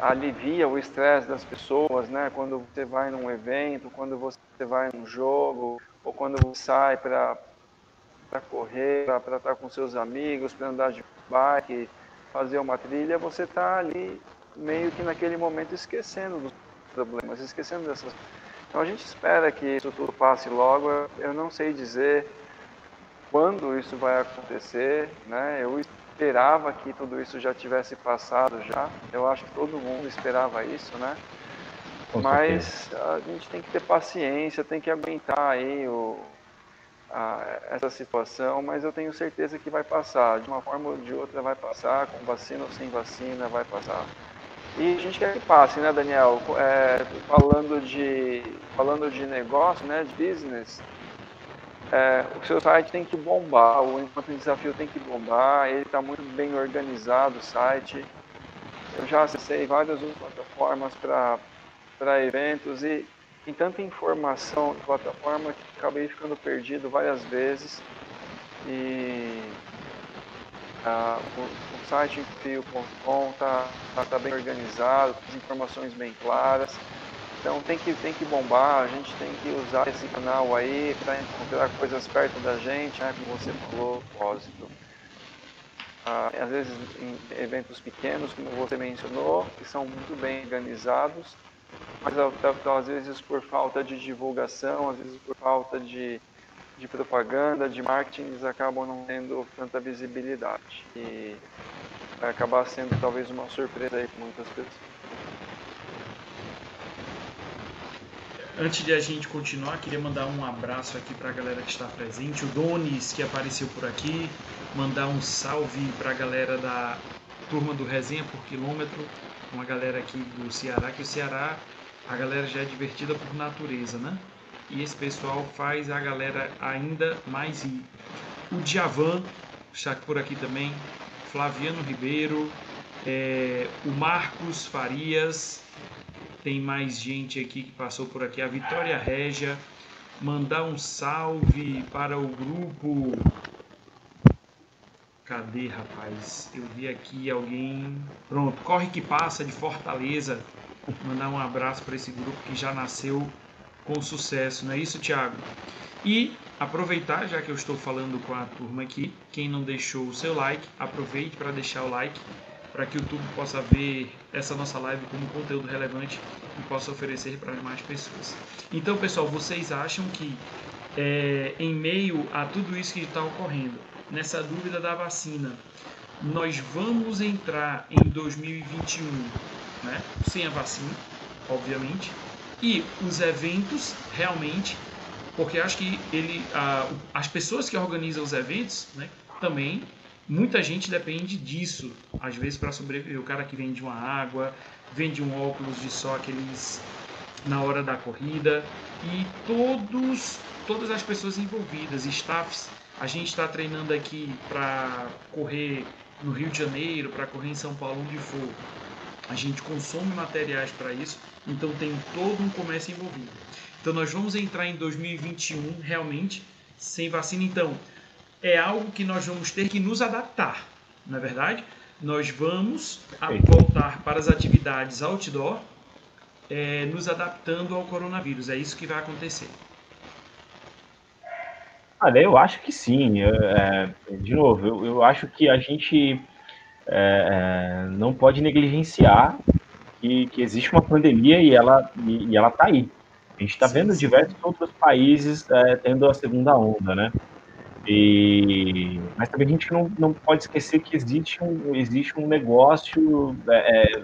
alivia o estresse das pessoas, né? Quando você vai num evento, quando você vai num jogo, ou quando você sai para correr, para estar com seus amigos, para andar de bike, fazer uma trilha, você está ali meio que naquele momento esquecendo dos problemas, esquecendo dessas. Então a gente espera que isso tudo passe logo. Eu não sei dizer quando isso vai acontecer, né? Eu esperava que tudo isso já tivesse passado já. Eu acho que todo mundo esperava isso, né? Mas a gente tem que ter paciência, tem que aguentar aí o, a, essa situação, mas eu tenho certeza que vai passar. De uma forma ou de outra vai passar, com vacina ou sem vacina vai passar. E a gente quer que passe, né, Daniel? É, falando de falando de negócio, né, de business, é, o seu site tem que bombar, o Enquanto Desafio tem que bombar, ele está muito bem organizado o site. Eu já acessei várias plataformas para eventos e tem tanta informação de plataforma que acabei ficando perdido várias vezes. E ah, o, o site Fio.com está tá bem organizado, as informações bem claras. Então tem que, tem que bombar, a gente tem que usar esse canal aí para encontrar coisas perto da gente, né, como você falou, propósito. Ah, às vezes em eventos pequenos, como você mencionou, que são muito bem organizados, mas às vezes por falta de divulgação, às vezes por falta de, de propaganda, de marketing, eles acabam não tendo tanta visibilidade. E vai acabar sendo talvez uma surpresa aí para muitas pessoas. Antes de a gente continuar, queria mandar um abraço aqui para a galera que está presente. O Donis, que apareceu por aqui. Mandar um salve para a galera da turma do Resenha por Quilômetro. Uma galera aqui do Ceará, que o Ceará, a galera já é divertida por natureza, né? E esse pessoal faz a galera ainda mais ir. O Djavan está por aqui também. Flaviano Ribeiro. É, o Marcos Farias tem mais gente aqui que passou por aqui. A Vitória Régia. Mandar um salve para o grupo. Cadê, rapaz? Eu vi aqui alguém. Pronto, Corre que Passa de Fortaleza. Mandar um abraço para esse grupo que já nasceu com sucesso, não é isso, Thiago? E aproveitar, já que eu estou falando com a turma aqui, quem não deixou o seu like, aproveite para deixar o like para que o YouTube possa ver essa nossa live como conteúdo relevante e possa oferecer para mais pessoas. Então, pessoal, vocês acham que é, em meio a tudo isso que está ocorrendo, nessa dúvida da vacina, nós vamos entrar em 2021 né, sem a vacina, obviamente, e os eventos realmente, porque acho que ele, a, as pessoas que organizam os eventos né, também Muita gente depende disso, às vezes, para sobreviver. O cara que vende uma água, vende um óculos de sol, aqueles na hora da corrida. E todos, todas as pessoas envolvidas, staffs, a gente está treinando aqui para correr no Rio de Janeiro, para correr em São Paulo, onde for. A gente consome materiais para isso, então tem todo um comércio envolvido. Então nós vamos entrar em 2021 realmente sem vacina. Então, é algo que nós vamos ter que nos adaptar, não é verdade? Nós vamos voltar para as atividades outdoor, é, nos adaptando ao coronavírus. É isso que vai acontecer. Olha, eu acho que sim. É, de novo, eu, eu, acho que a gente é, é não pode negligenciar que, que, existe uma pandemia e ela e, e ela está aí. A gente está vendo diversos outros países é, tendo a segunda onda, né? E, mas também a gente não, não pode esquecer que existe um, existe um negócio é, é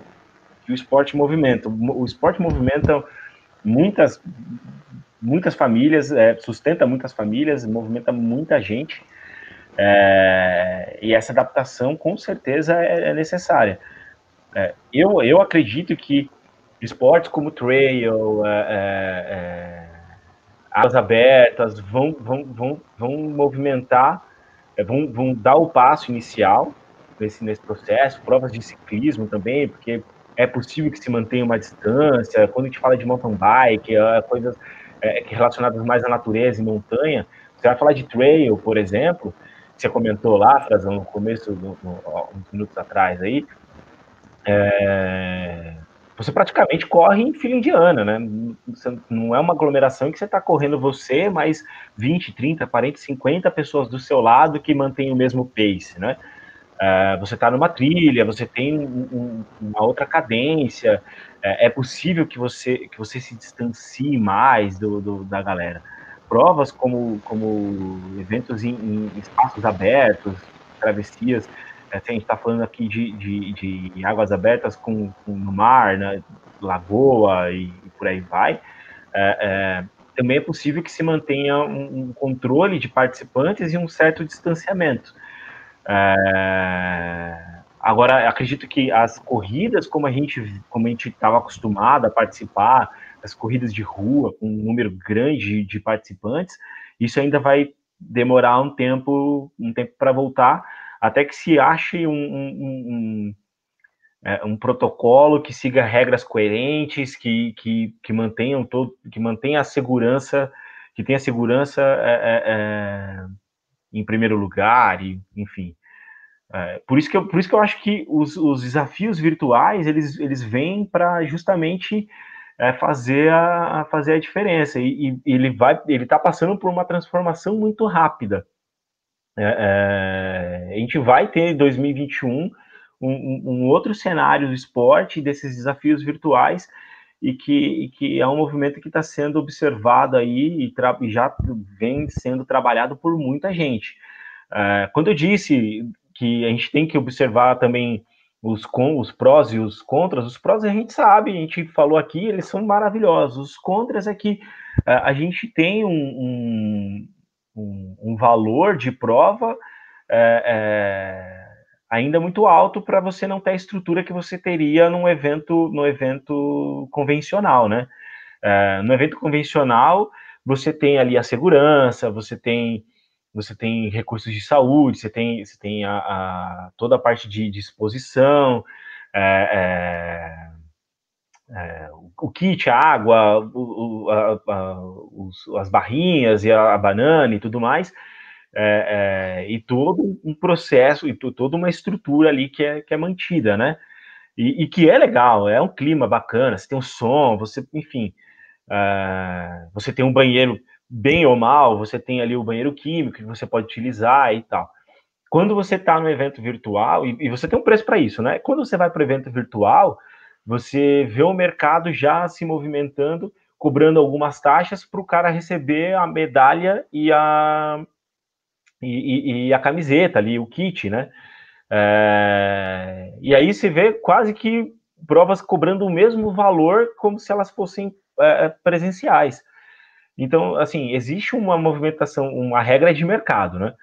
que o esporte movimenta. O esporte movimenta muitas, muitas famílias, é, sustenta muitas famílias, movimenta muita gente. É, e essa adaptação com certeza é, é necessária. É, eu, eu acredito que esportes como trail, é, águas abertas, vão, vão, vão, vão movimentar, é, vão, vão dar o passo inicial nesse, nesse processo, provas de ciclismo também, porque é possível que se mantenha uma distância, quando a gente fala de mountain bike, é, coisas é, relacionadas mais à natureza e montanha, você vai falar de trail, por exemplo, você comentou lá, Frazão, no começo, no, no, uns minutos atrás aí, é, você praticamente corre em fila indiana, né? Você não é uma aglomeração que você está correndo você, mais 20, 30, 40, 50 pessoas do seu lado que mantêm o mesmo pace, né? Uh, você está numa trilha, você tem um, uma outra cadência, é, é, possível que você, que você se distancie mais do, do da galera. Provas como, como eventos em, em espaços abertos, travessias, é, a gente está falando aqui de, de, de, águas abertas com, com no mar, né, lagoa e, e, por aí vai, é, é, também é possível que se mantenha um, um, controle de participantes e um certo distanciamento. É, agora, acredito que as corridas, como a gente como a gente estava acostumado a participar, as corridas de rua com um número grande de participantes, isso ainda vai demorar um tempo um tempo para voltar até que se ache um, um, um, é, um protocolo que siga regras coerentes, que, que, que mantenham todo, que mantenha a segurança, que tenha segurança é, é, é, em primeiro lugar, e, enfim. É, por, isso que eu, por isso que eu acho que os, os desafios virtuais, eles, eles vêm para justamente é, fazer, a, fazer a diferença, e, e ele vai, ele está passando por uma transformação muito rápida. É, é, a gente vai ter em 2021 um, um, outro cenário do esporte, desses desafios virtuais, e que, e que é um movimento que está sendo observado aí e, e, já vem sendo trabalhado por muita gente. É, quando eu disse que a gente tem que observar também os, com, os prós e os contras, os prós a gente sabe, a gente falou aqui, eles são maravilhosos. Os contras é que é, a gente tem um, um um, um valor de prova é, é, ainda muito alto para você não ter a estrutura que você teria num evento, no evento convencional, né? É, no evento convencional, você tem ali a segurança, você tem você tem recursos de saúde, você tem, você tem a, a toda a parte de, de exposição, é, é, é, o kit, a água, o, a, a, os, as barrinhas e a, banana e tudo mais, é, é, e todo um processo e toda uma estrutura ali que é, que é mantida, né? E, e, que é legal, é um clima bacana, você tem um som, você, enfim, você tem um banheiro bem ou mal, você tem ali o banheiro químico que você pode utilizar e tal. Quando você está no evento virtual, e, e você tem um preço para isso, né? Quando você vai para o evento virtual, você vê o mercado já se movimentando, cobrando algumas taxas para o cara receber a medalha e a, e, e, a camiseta ali, o kit, né? É, e aí você vê quase que provas cobrando o mesmo valor como se elas fossem é, presenciais. Então, assim, existe uma movimentação, uma regra de mercado, né?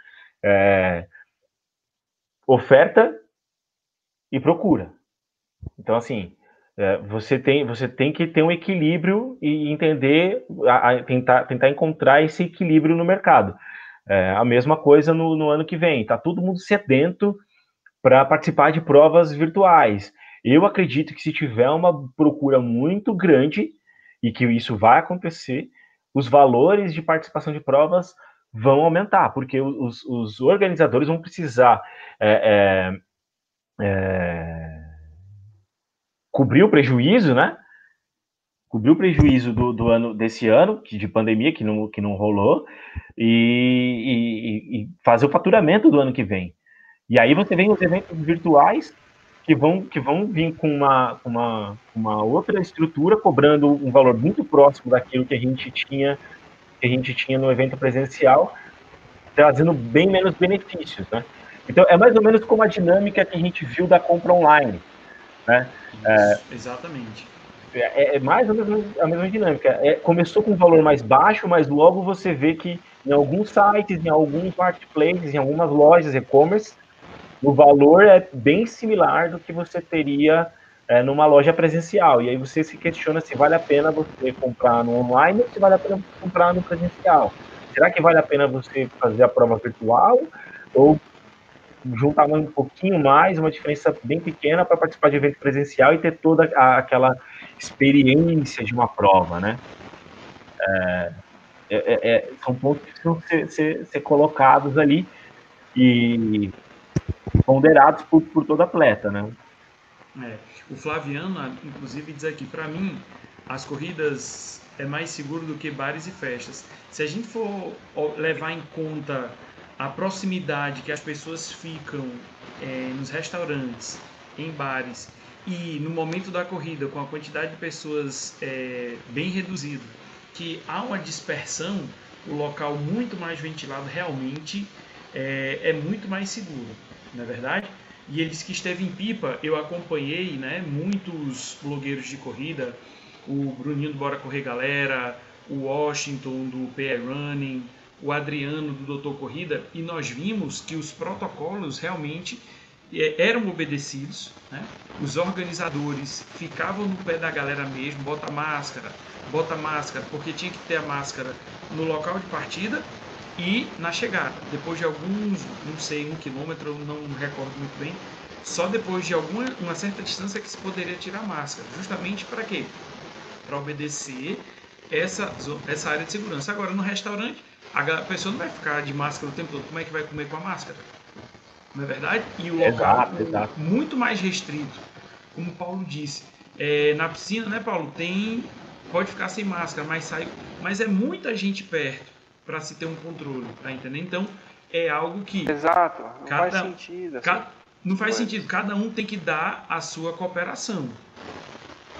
É, oferta e procura. Então, assim, é, você, tem, você tem que ter um equilíbrio e entender, a, a, tentar, tentar encontrar esse equilíbrio no mercado. É, a mesma coisa no, no ano que vem. Está todo mundo sedento para participar de provas virtuais. Eu acredito que se tiver uma procura muito grande, e que isso vai acontecer, os valores de participação de provas vão aumentar, porque os, os organizadores vão precisar é, é, é, cobrir o prejuízo, né? Cobrir o prejuízo do, do, ano desse ano, de pandemia, que não, que não rolou, e, e, e fazer o faturamento do ano que vem. E aí você vem os eventos virtuais que vão, que vão vir com uma, uma, uma outra estrutura, cobrando um valor muito próximo daquilo que a gente tinha que a gente tinha no evento presencial, trazendo bem menos benefícios, né? Então é mais ou menos como a dinâmica que a gente viu da compra online, né? É, Exatamente. É, é, mais ou menos a mesma dinâmica. É, começou com um valor mais baixo, mas logo você vê que em alguns sites, em alguns marketplaces, em algumas lojas e-commerce, o valor é bem similar do que você teria é, numa loja presencial. E aí você se questiona se vale a pena você comprar no online ou se vale a pena comprar no presencial. Será que vale a pena você fazer a prova virtual ou juntar um pouquinho mais, uma diferença bem pequena para participar de evento presencial e ter toda a, aquela experiência de uma prova, né? É, é, é, é são pontos que precisam ser, ser, ser colocados ali e ponderados por, por todo atleta, né? É. O Flaviano, inclusive, diz aqui: para mim, as corridas é mais seguro do que bares e festas. Se a gente for levar em conta a proximidade que as pessoas ficam é, nos restaurantes, em bares e no momento da corrida, com a quantidade de pessoas é, bem reduzida, que há uma dispersão, o local muito mais ventilado realmente é, é muito mais seguro, não é verdade? E ele disse que esteve em Pipa, eu acompanhei né, muitos blogueiros de corrida, o Bruninho do Bora Correr Galera, o Washington do PR Running, o Adriano do Doutor Corrida, e nós vimos que os protocolos realmente é, eram obedecidos, né? os organizadores ficavam no pé da galera mesmo, bota máscara, bota máscara, porque tinha que ter a máscara no local de partida e na chegada, depois de alguns, não sei, um quilômetro, eu não recordo muito bem, só depois de alguma uma certa distância que se poderia tirar a máscara, justamente para quê? Para obedecer essa, essa área de segurança. Agora, no restaurante, a pessoa não vai ficar de máscara o tempo todo, como é que vai comer com a máscara? Não é verdade? E o local exato, exato. muito mais restrito, como o Paulo disse. É, na piscina, né, Paulo? Tem. Pode ficar sem máscara, mas sai. Mas é muita gente perto para se ter um controle, tá entendendo? Então, é algo que. Exato, não cada, faz sentido. Assim. Ca, não faz sentido, cada um tem que dar a sua cooperação.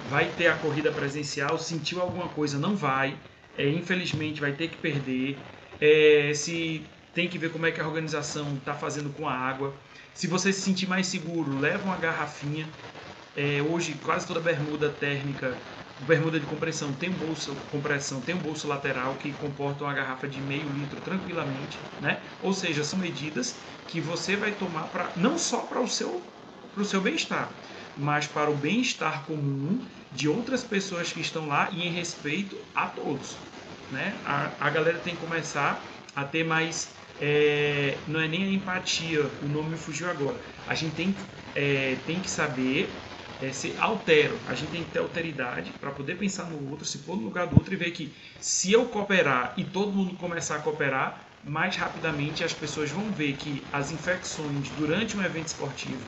Vai ter a corrida presencial, sentiu alguma coisa, não vai. É, infelizmente, vai ter que perder. É, se tem que ver como é que a organização está fazendo com a água. Se você se sentir mais seguro, leva uma garrafinha. É, hoje, quase toda bermuda térmica bermuda de compressão tem um bolso compressão tem um bolso lateral que comporta uma garrafa de meio litro tranquilamente, né? Ou seja, são medidas que você vai tomar para não só para o seu para o seu bem-estar, mas para o bem-estar comum de outras pessoas que estão lá e em respeito a todos, né? A, a galera tem que começar a ter mais é, não é nem a empatia, o nome fugiu agora. A gente tem, é, tem que saber é, altero. A gente tem que ter alteridade para poder pensar no outro, se pôr no lugar do outro e ver que se eu cooperar e todo mundo começar a cooperar, mais rapidamente as pessoas vão ver que as infecções durante um evento esportivo,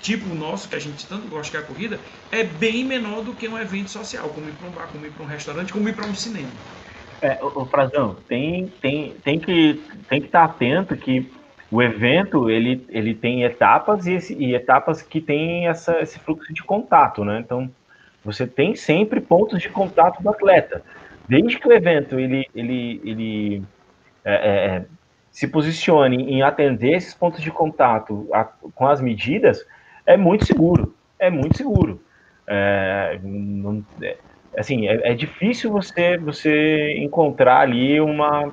tipo o nosso, que a gente tanto gosta que é a corrida, é bem menor do que um evento social, como ir para um bar, como ir para um restaurante, como ir para um cinema. É, o Frazão, tem, tem, tem que tem que estar atento que o evento ele, ele tem etapas e, esse, e etapas que tem essa, esse fluxo de contato, né? Então você tem sempre pontos de contato do atleta. Desde que o evento ele, ele, ele é, é, é se posicione em atender esses pontos de contato a, com as medidas, é muito seguro. É muito seguro. É, não, é, assim, é, é, difícil você, você encontrar ali uma,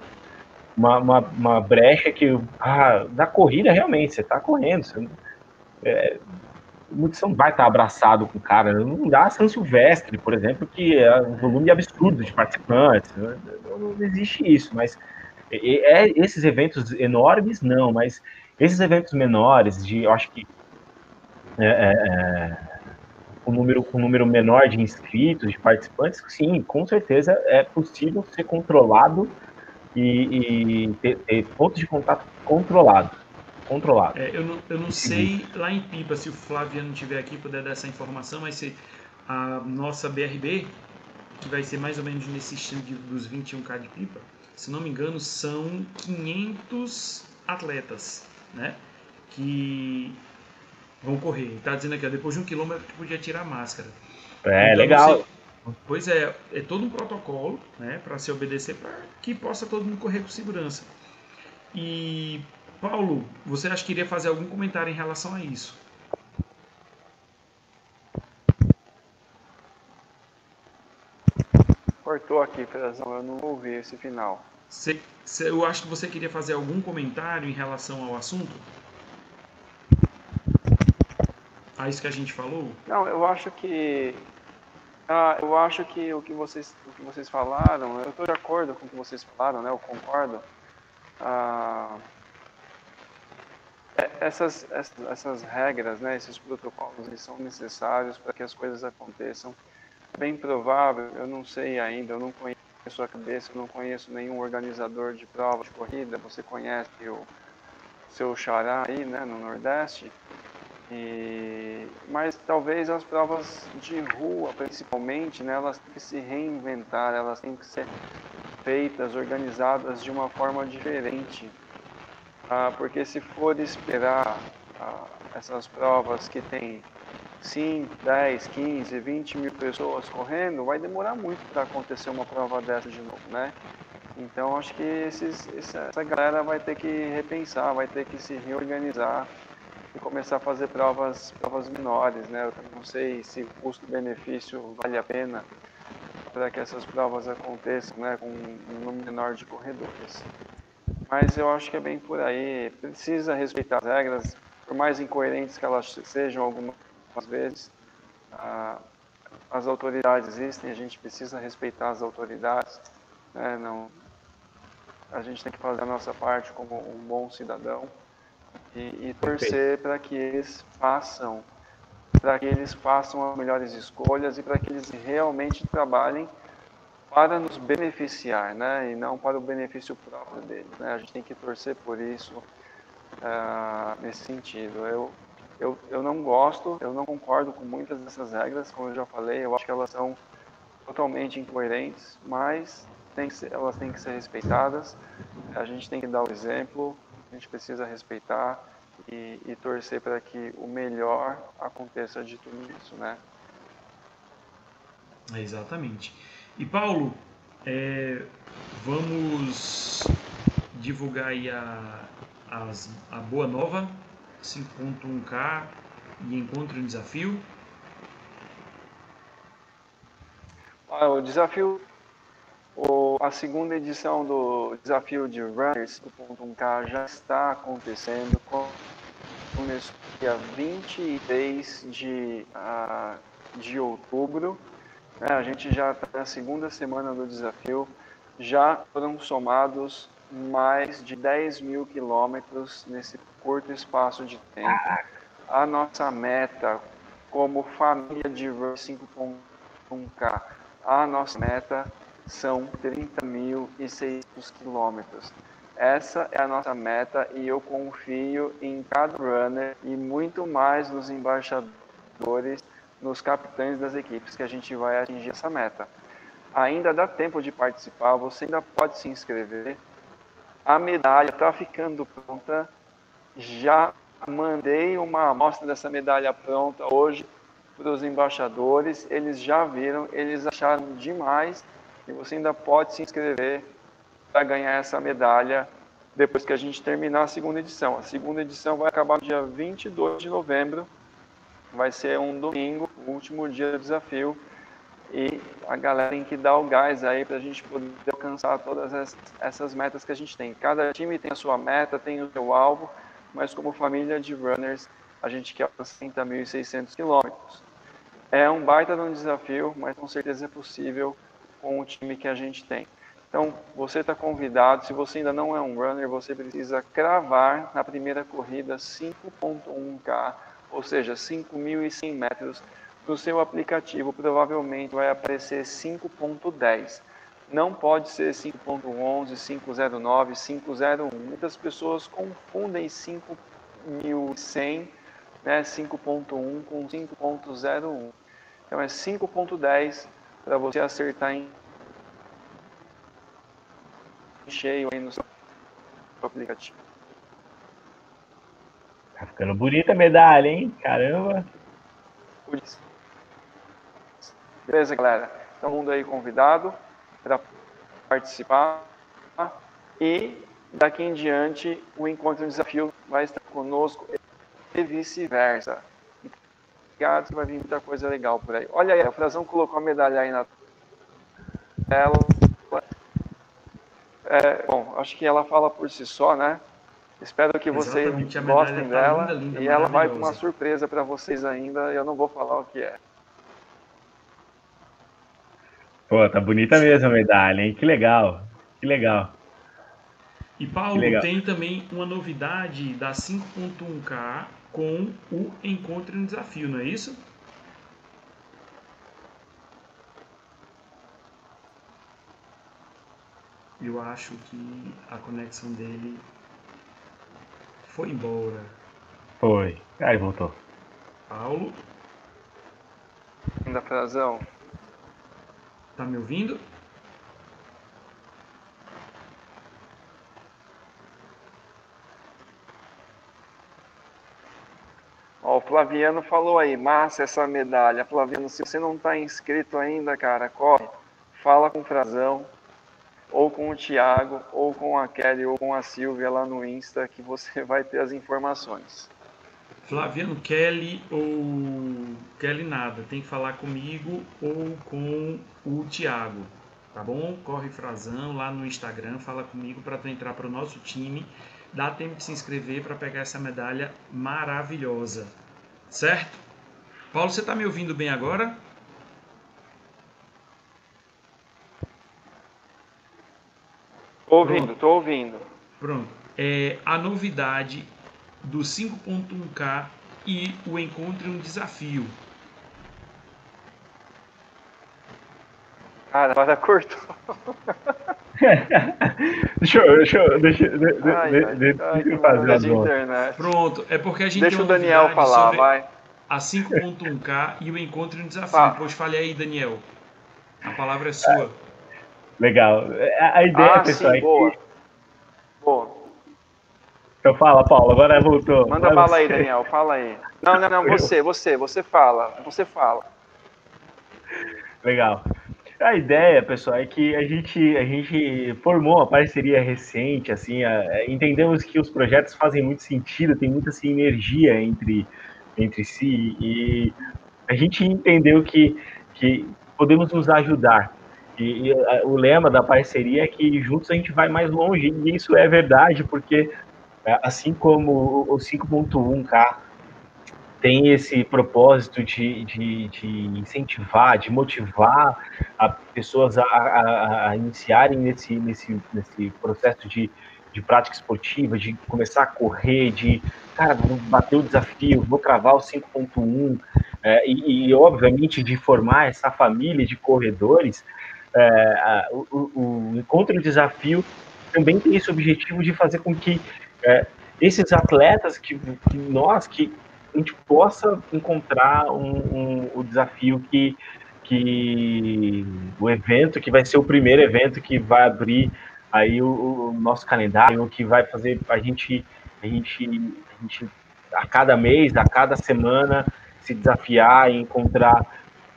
uma, uma, uma brecha que, ah, na corrida, realmente, você está correndo, você, é, você não vai estar abraçado com o cara, não dá São Silvestre, por exemplo, que é um volume absurdo de participantes, não, não existe isso, mas é, é, esses eventos enormes, não, mas esses eventos menores, de, eu acho que é, é, é número, com número menor de inscritos, de participantes, sim, com certeza é possível ser controlado e, e ter, ter pontos de contato controlado. Controlado. É, eu não, eu não sei lá em Pipa se o Flaviano estiver aqui puder dar essa informação, mas se a nossa BRB, que vai ser mais ou menos nesse estilo de, dos 21K de Pipa, se não me engano, são 500 atletas, né? Que vão correr. Está dizendo aqui, ó, depois de um quilômetro podia tirar a máscara. É, então, legal. Você, pois é, é todo um protocolo, né, para se obedecer, para que possa todo mundo correr com segurança. E Paulo, você acha que iria fazer algum comentário em relação a isso? Cortou aqui, Frazão, eu não ouvi esse final. Cê, cê, eu acho que você queria fazer algum comentário em relação ao assunto? A isso que a gente falou? Não, eu acho que ah, eu acho que o que vocês, o que vocês falaram, eu estou de acordo com o que vocês falaram, né? Eu concordo. Ah, é, essas, essas, essas, regras, né, esses protocolos, eles são necessários para que as coisas aconteçam. Bem provável, eu não sei ainda, eu não conheço a cabeça, eu não conheço nenhum organizador de prova de corrida. Você conhece o seu xará aí, né, no Nordeste. E, mas talvez as provas de rua, principalmente, né, elas têm que se reinventar, elas têm que ser feitas, organizadas de uma forma diferente ah, porque se for esperar ah, essas provas que tem 5, 10, 15, 20 mil pessoas correndo, vai demorar muito para acontecer uma prova dessa de novo, né? Então acho que esses, essa galera vai ter que repensar, vai ter que se reorganizar e começar a fazer provas, provas menores, né? Eu não sei se custo-benefício vale a pena para que essas provas aconteçam, né, com um número menor de corredores. Mas eu acho que é bem por aí. Precisa respeitar as regras, por mais incoerentes que elas sejam algumas vezes. Ah, as autoridades existem, a gente precisa respeitar as autoridades. Né? Não, a gente tem que fazer a nossa parte como um bom cidadão e, e torcer para que eles façam, para que eles façam as melhores escolhas e para que eles realmente trabalhem para nos beneficiar, né? E não para o benefício próprio deles, né? A gente tem que torcer por isso uh, nesse sentido. Eu, eu, eu não gosto, eu não concordo com muitas dessas regras, como eu já falei, eu acho que elas são totalmente incoerentes, mas tem ser, elas têm que ser respeitadas. A gente tem que dar o exemplo, a gente precisa respeitar e, e torcer para que o melhor aconteça de tudo isso, né? Exatamente. E Paulo, é, vamos divulgar aí a, as, a boa nova 5.1K e encontro um desafio. Ah, o desafio, o, a segunda edição do desafio de Runners 5.1K já está acontecendo. Começou dia 23 de, uh, de outubro é, a gente já está na segunda semana do desafio, já foram somados mais de 10 mil quilômetros nesse curto espaço de tempo. A nossa meta, como família de Run 5.1K, a nossa meta são 30.600 quilômetros. Essa é a nossa meta e eu confio em cada runner e muito mais nos embaixadores nos capitães das equipes que a gente vai atingir essa meta. Ainda dá tempo de participar, você ainda pode se inscrever. A medalha está ficando pronta. Já mandei uma amostra dessa medalha pronta hoje para os embaixadores. Eles já viram, eles acharam demais e você ainda pode se inscrever para ganhar essa medalha depois que a gente terminar a segunda edição. A segunda edição vai acabar no dia 22 de novembro vai ser um domingo, o último dia do desafio. E a galera tem que dar o gás aí para a gente poder alcançar todas essas metas que a gente tem. Cada time tem a sua meta, tem o seu alvo, mas como família de runners, a gente quer alcançar 30.600 quilômetros. É um baita de um desafio, mas com certeza é possível com o time que a gente tem. Então, você está convidado. Se você ainda não é um runner, você precisa cravar na primeira corrida 5.1K ou seja, 5.100 metros, no seu aplicativo provavelmente vai aparecer 5.10. não pode ser 5.11, 509, 501. Muitas pessoas confundem 5100, né, 5.1 com 5.01. Então é 5.10 para você acertar em cheio aí no seu aplicativo. Tá ficando bonita a medalha, hein? Caramba! Beleza, galera? Todo mundo aí convidado para participar. E daqui em diante o encontro de desafio vai estar conosco e vice-versa. Obrigado, vai vir muita coisa legal por aí. Olha aí, a Frazão colocou a medalha aí na tela. É, bom, acho que ela fala por si só, né? Espero que vocês gostem tá dela. Linda, linda, e ela vai com uma surpresa para vocês ainda. Eu não vou falar o que é. Pô, tá bonita mesmo a medalha, hein? Que legal. Que legal. E Paulo, legal. tem também uma novidade da 5.1K com o Encontro no Desafio, não é isso? Eu acho que a conexão dele foi embora. Foi. Aí voltou. Paulo. Ainda Frazão. Tá me ouvindo? Flaviano falou aí, massa essa medalha. Flaviano, se você não está inscrito ainda, cara, corre, fala com o Frazão, ou com o Thiago, ou com a Kelly, ou com a Silvia lá no Insta, que você vai ter as informações. Flaviano Kelly ou Kelly nada, tem que falar comigo ou com o Thiago, tá bom? Corre Frazão lá no Instagram, fala comigo para tu entrar para o nosso time. Dá tempo de se inscrever para pegar essa medalha maravilhosa, certo? Paulo, você está me ouvindo bem agora? Ouvindo, estou ouvindo. Pronto. É, a novidade do 5.1K e o encontro em um desafio. Cara, agora cortou. deixa eu, deixa eu, deixa, deixa, ai, deixa, ai, deixa eu fazer de internet. Pronto, é porque a gente Deixa o Daniel falar, vai. A 5.1K e o encontro em um desafio. Ah. Pois fale aí, Daniel. A palavra é sua. Legal. A, a ideia, ah, pessoal, sim, é boa. que... Boa. Então fala, Paulo, agora voltou. Manda bala aí, Daniel, fala aí. Não, não, não, você, você, você fala, você fala. Legal. A ideia, pessoal, é que a gente, a gente formou uma parceria recente, assim, a, entendemos que os projetos fazem muito sentido, tem muita sinergia entre, entre si, e a gente entendeu que, que podemos nos ajudar. E, e a, o lema da parceria é que juntos a gente vai mais longe, e isso é verdade, porque é, assim como o 5.1K tem esse propósito de, de, de, incentivar, de motivar a pessoas a, a, a, iniciarem nesse, nesse, nesse processo de, de prática esportiva, de começar a correr, de, cara, vou bater o desafio, vou cravar o 5.1, é, e, e, obviamente, de formar essa família de corredores, é, o, o, o Encontro Desafio também tem esse objetivo de fazer com que é, esses atletas que, que, nós, que a gente possa encontrar um, um, o desafio que, que o evento, que vai ser o primeiro evento que vai abrir aí o, o nosso calendário, que vai fazer a gente, a gente, a gente a cada mês, a cada semana se desafiar e encontrar,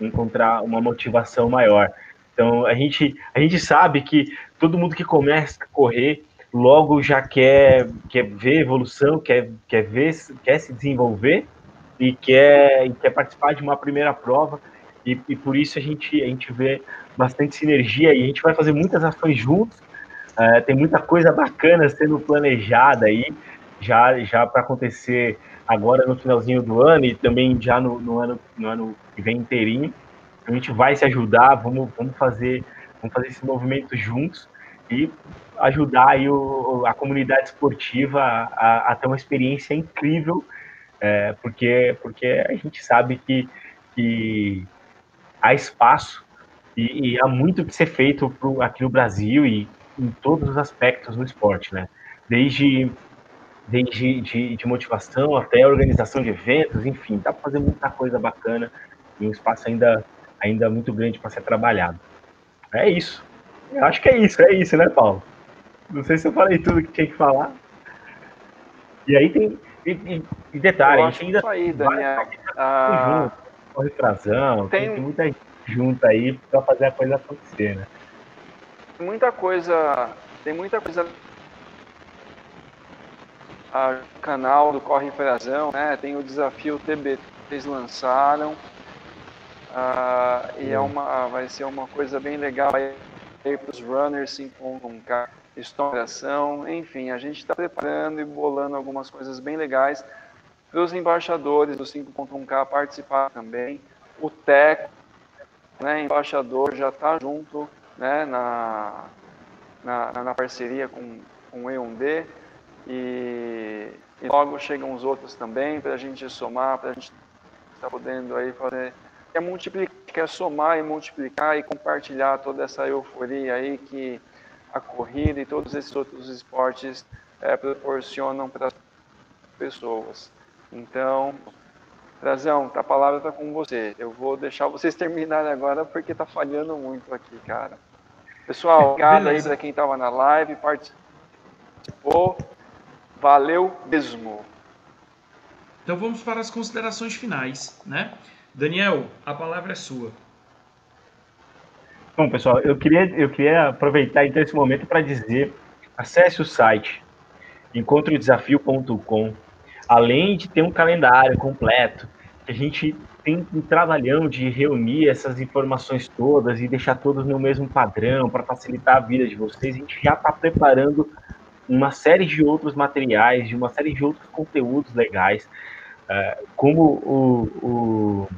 encontrar uma motivação maior. Então a gente, a gente sabe que todo mundo que começa a correr logo já quer, quer ver evolução, quer, quer ver, quer se desenvolver e quer, e quer participar de uma primeira prova. E, e, por isso a gente, a gente vê bastante sinergia e a gente vai fazer muitas ações juntos. É, tem muita coisa bacana sendo planejada aí, já, já para acontecer agora no finalzinho do ano e também já no, no, ano, no ano que vem inteirinho. A gente vai se ajudar, vamos, vamos, fazer, vamos fazer esse movimento juntos e ajudar aí o, a comunidade esportiva a, a, ter uma experiência incrível, é, porque, porque a gente sabe que, que há espaço E, e, há muito que ser feito pro, aqui no Brasil e em todos os aspectos do esporte, né? Desde, desde de, de motivação até organização de eventos, enfim, dá para fazer muita coisa bacana e um espaço ainda, ainda muito grande para ser trabalhado. É isso. Eu acho que é isso, é isso, né, Paulo? Não sei se eu falei tudo que tinha que falar. E aí tem. E, e detalhe, a gente ainda. Aí, Daniel. Ah, corre frazão, tem... tem muita gente junta aí para fazer a coisa acontecer, né? Muita coisa, tem muita coisa a canal do Corre Frazão, né? Tem o desafio TBT que eles lançaram. Ah, e é uma, vai ser uma coisa bem legal aí para os runners 5.1K, exploração, enfim, a gente está preparando e bolando algumas coisas bem legais para os embaixadores do 5.1K participar também. O Teco né, embaixador já está junto né, na, na, na, parceria com, com o E1D e, e logo chegam os outros também para a gente somar, para a gente estar tá podendo aí fazer é multiplicar, quer somar e multiplicar e compartilhar toda essa euforia aí que a corrida e todos esses outros esportes é, proporcionam para as pessoas. Então, Brazão, a palavra está com você. Eu vou deixar vocês terminarem agora porque está falhando muito aqui, cara. Pessoal, obrigado aí para quem estava na live, participou. Valeu mesmo. Então vamos para as considerações finais, né? Daniel, a palavra é sua. Bom, pessoal, eu queria, eu queria aproveitar então esse momento para dizer, acesse o site encontrodesafio.com além de ter um calendário completo, que a gente tem um trabalhão de reunir essas informações todas e deixar todas no mesmo padrão para facilitar a vida de vocês, a gente já está preparando uma série de outros materiais, de uma série de outros conteúdos legais. Uh, como o,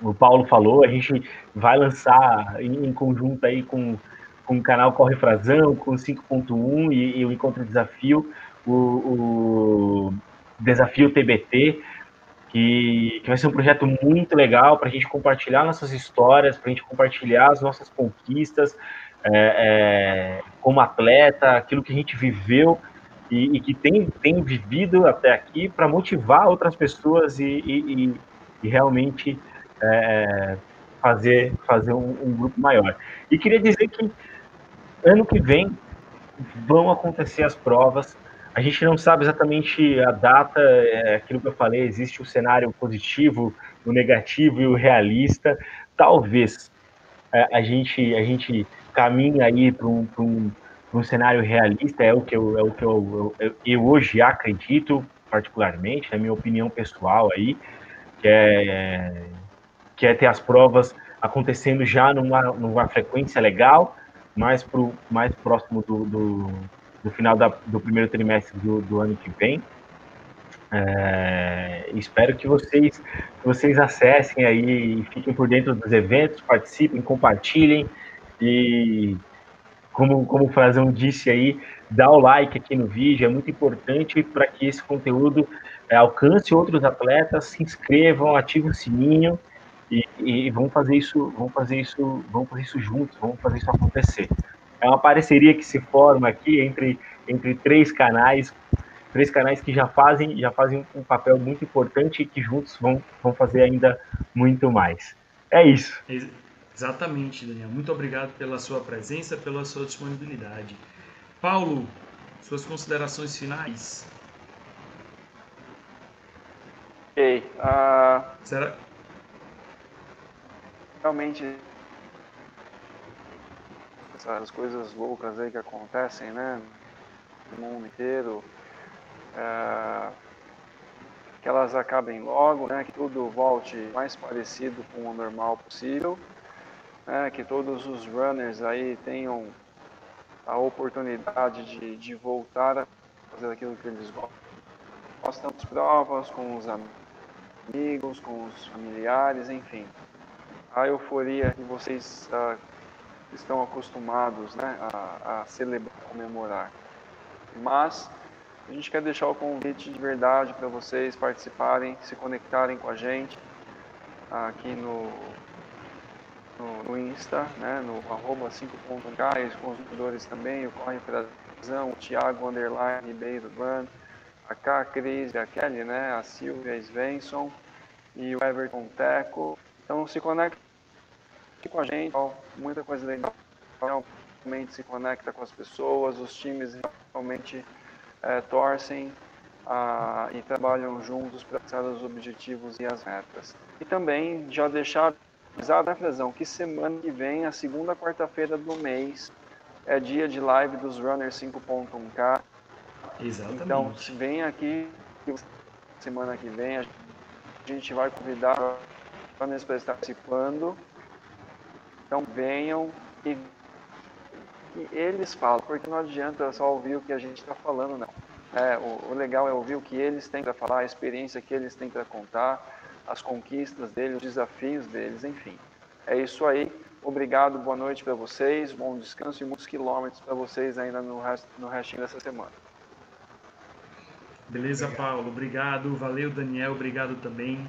o, o, Paulo falou, a gente vai lançar em, em conjunto aí com, com o canal Corre Frazão, com 5.1 e, e, o Encontro Desafio, o, o Desafio TBT, que, que vai ser um projeto muito legal para a gente compartilhar nossas histórias, para a gente compartilhar as nossas conquistas é, é, como atleta, aquilo que a gente viveu e, e que tem, tem vivido até aqui para motivar outras pessoas e, e, e realmente é, fazer, fazer um, um grupo maior. E queria dizer que ano que vem vão acontecer as provas a gente não sabe exatamente a data, é aquilo que eu falei, existe o cenário positivo, o negativo e o realista. Talvez é, a, gente, a gente caminhe aí para um, um, um, cenário realista, é o que, eu, é o que eu, eu, eu hoje acredito, particularmente, na minha opinião pessoal aí, que é, que é ter as provas acontecendo já numa, numa frequência legal, mais, pro, mais próximo do, do no final da, do primeiro trimestre do, do ano que vem. É, espero que vocês, que vocês acessem aí fiquem por dentro dos eventos, participem, compartilhem e como, como o Frazão disse aí, dá o like aqui no vídeo, é muito importante para que esse conteúdo é, alcance outros atletas, se inscrevam, ativem o sininho e, e vamos fazer isso, vamos fazer isso, vamos fazer isso juntos, vamos fazer isso acontecer. É uma parceria que se forma aqui entre, entre três canais, três canais que já fazem, já fazem um papel muito importante e que juntos vão, vão fazer ainda muito mais. É isso. Exatamente, Daniel. Muito obrigado pela sua presença, pela sua disponibilidade. Paulo, suas considerações finais. Ok. Uh... Será? Realmente essas coisas loucas aí que acontecem, né? No mundo inteiro. É, que elas acabem logo, né? Que tudo volte mais parecido com o normal possível. Né, que todos os runners aí tenham a oportunidade de, de voltar a fazer aquilo que eles gostam, as provas, com os amigos, com os familiares, enfim. A euforia que vocês uh, estão acostumados né, a, a celebrar, comemorar. Mas a gente quer deixar o convite de verdade para vocês participarem, se conectarem com a gente aqui no, no, no Insta, né, no arroba 5.k, os consumidores também, o Corre Frazão, o Thiago Underline Ribeiro Ban, a K, a Cris, a Kelly, né, a Silvia Svensson e o Everton Teco. Então se conecte com a gente, muita coisa legal, realmente se conecta com as pessoas, os times realmente é, torcem ah, e trabalham juntos para alcançar os objetivos e as metas. E também já deixar avisado, né, Frazão, que semana que vem, a segunda quarta-feira do mês, é dia de live dos Runners 5.1K. Exatamente. Então, vem aqui, semana que vem, a gente vai convidar runners para estar participando. Então, venham e, e eles falam, porque não adianta só ouvir o que a gente está falando, não. É, o, o, legal é ouvir o que eles têm para falar, a experiência que eles têm para contar, as conquistas deles, os desafios deles, enfim. É isso aí. Obrigado, boa noite para vocês, bom descanso e muitos quilômetros para vocês ainda no, resto, no restinho dessa semana. Beleza, obrigado. Paulo. Obrigado. Valeu, Daniel. Obrigado também.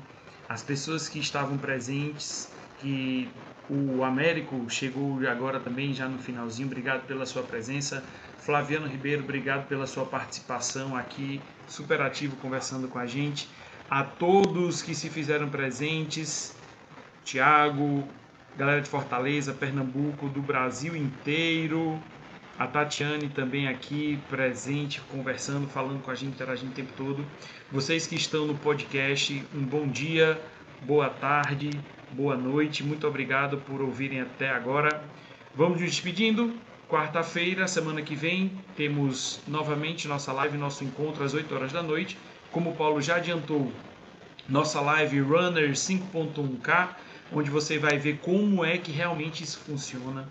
As pessoas que estavam presentes, que o Américo chegou agora também, já no finalzinho. Obrigado pela sua presença. Flaviano Ribeiro, obrigado pela sua participação aqui, super ativo conversando com a gente. A todos que se fizeram presentes, Tiago, galera de Fortaleza, Pernambuco, do Brasil inteiro, a Tatiane também aqui presente, conversando, falando com a gente, interagindo o tempo todo. Vocês que estão no podcast, um bom dia, boa tarde, boa noite, muito obrigado por ouvirem até agora. Vamos nos despedindo. Quarta-feira, semana que vem, temos novamente nossa live, nosso encontro às 8 horas da noite. Como o Paulo já adiantou, nossa live Runner 5.1K, onde você vai ver como é que realmente isso funciona.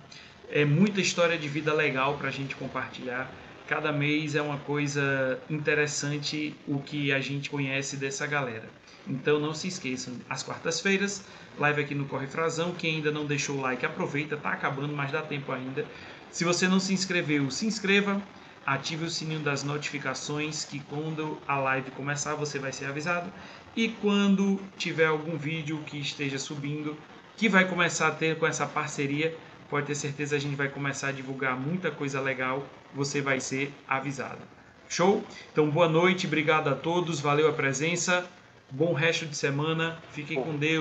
É muita história de vida legal para a gente compartilhar. Cada mês é uma coisa interessante o que a gente conhece dessa galera. Então não se esqueçam, às quartas-feiras, live aqui no Corre Frazão. Quem ainda não deixou o like, aproveita, tá acabando, mas dá tempo ainda. Se você não se inscreveu, se inscreva, ative o sininho das notificações que quando a live começar você vai ser avisado. E quando tiver algum vídeo que esteja subindo, que vai começar a ter com essa parceria, pode ter certeza a gente vai começar a divulgar muita coisa legal, você vai ser avisado. Show? Então boa noite, obrigado a todos, valeu a presença, bom resto de semana, fiquem com Deus.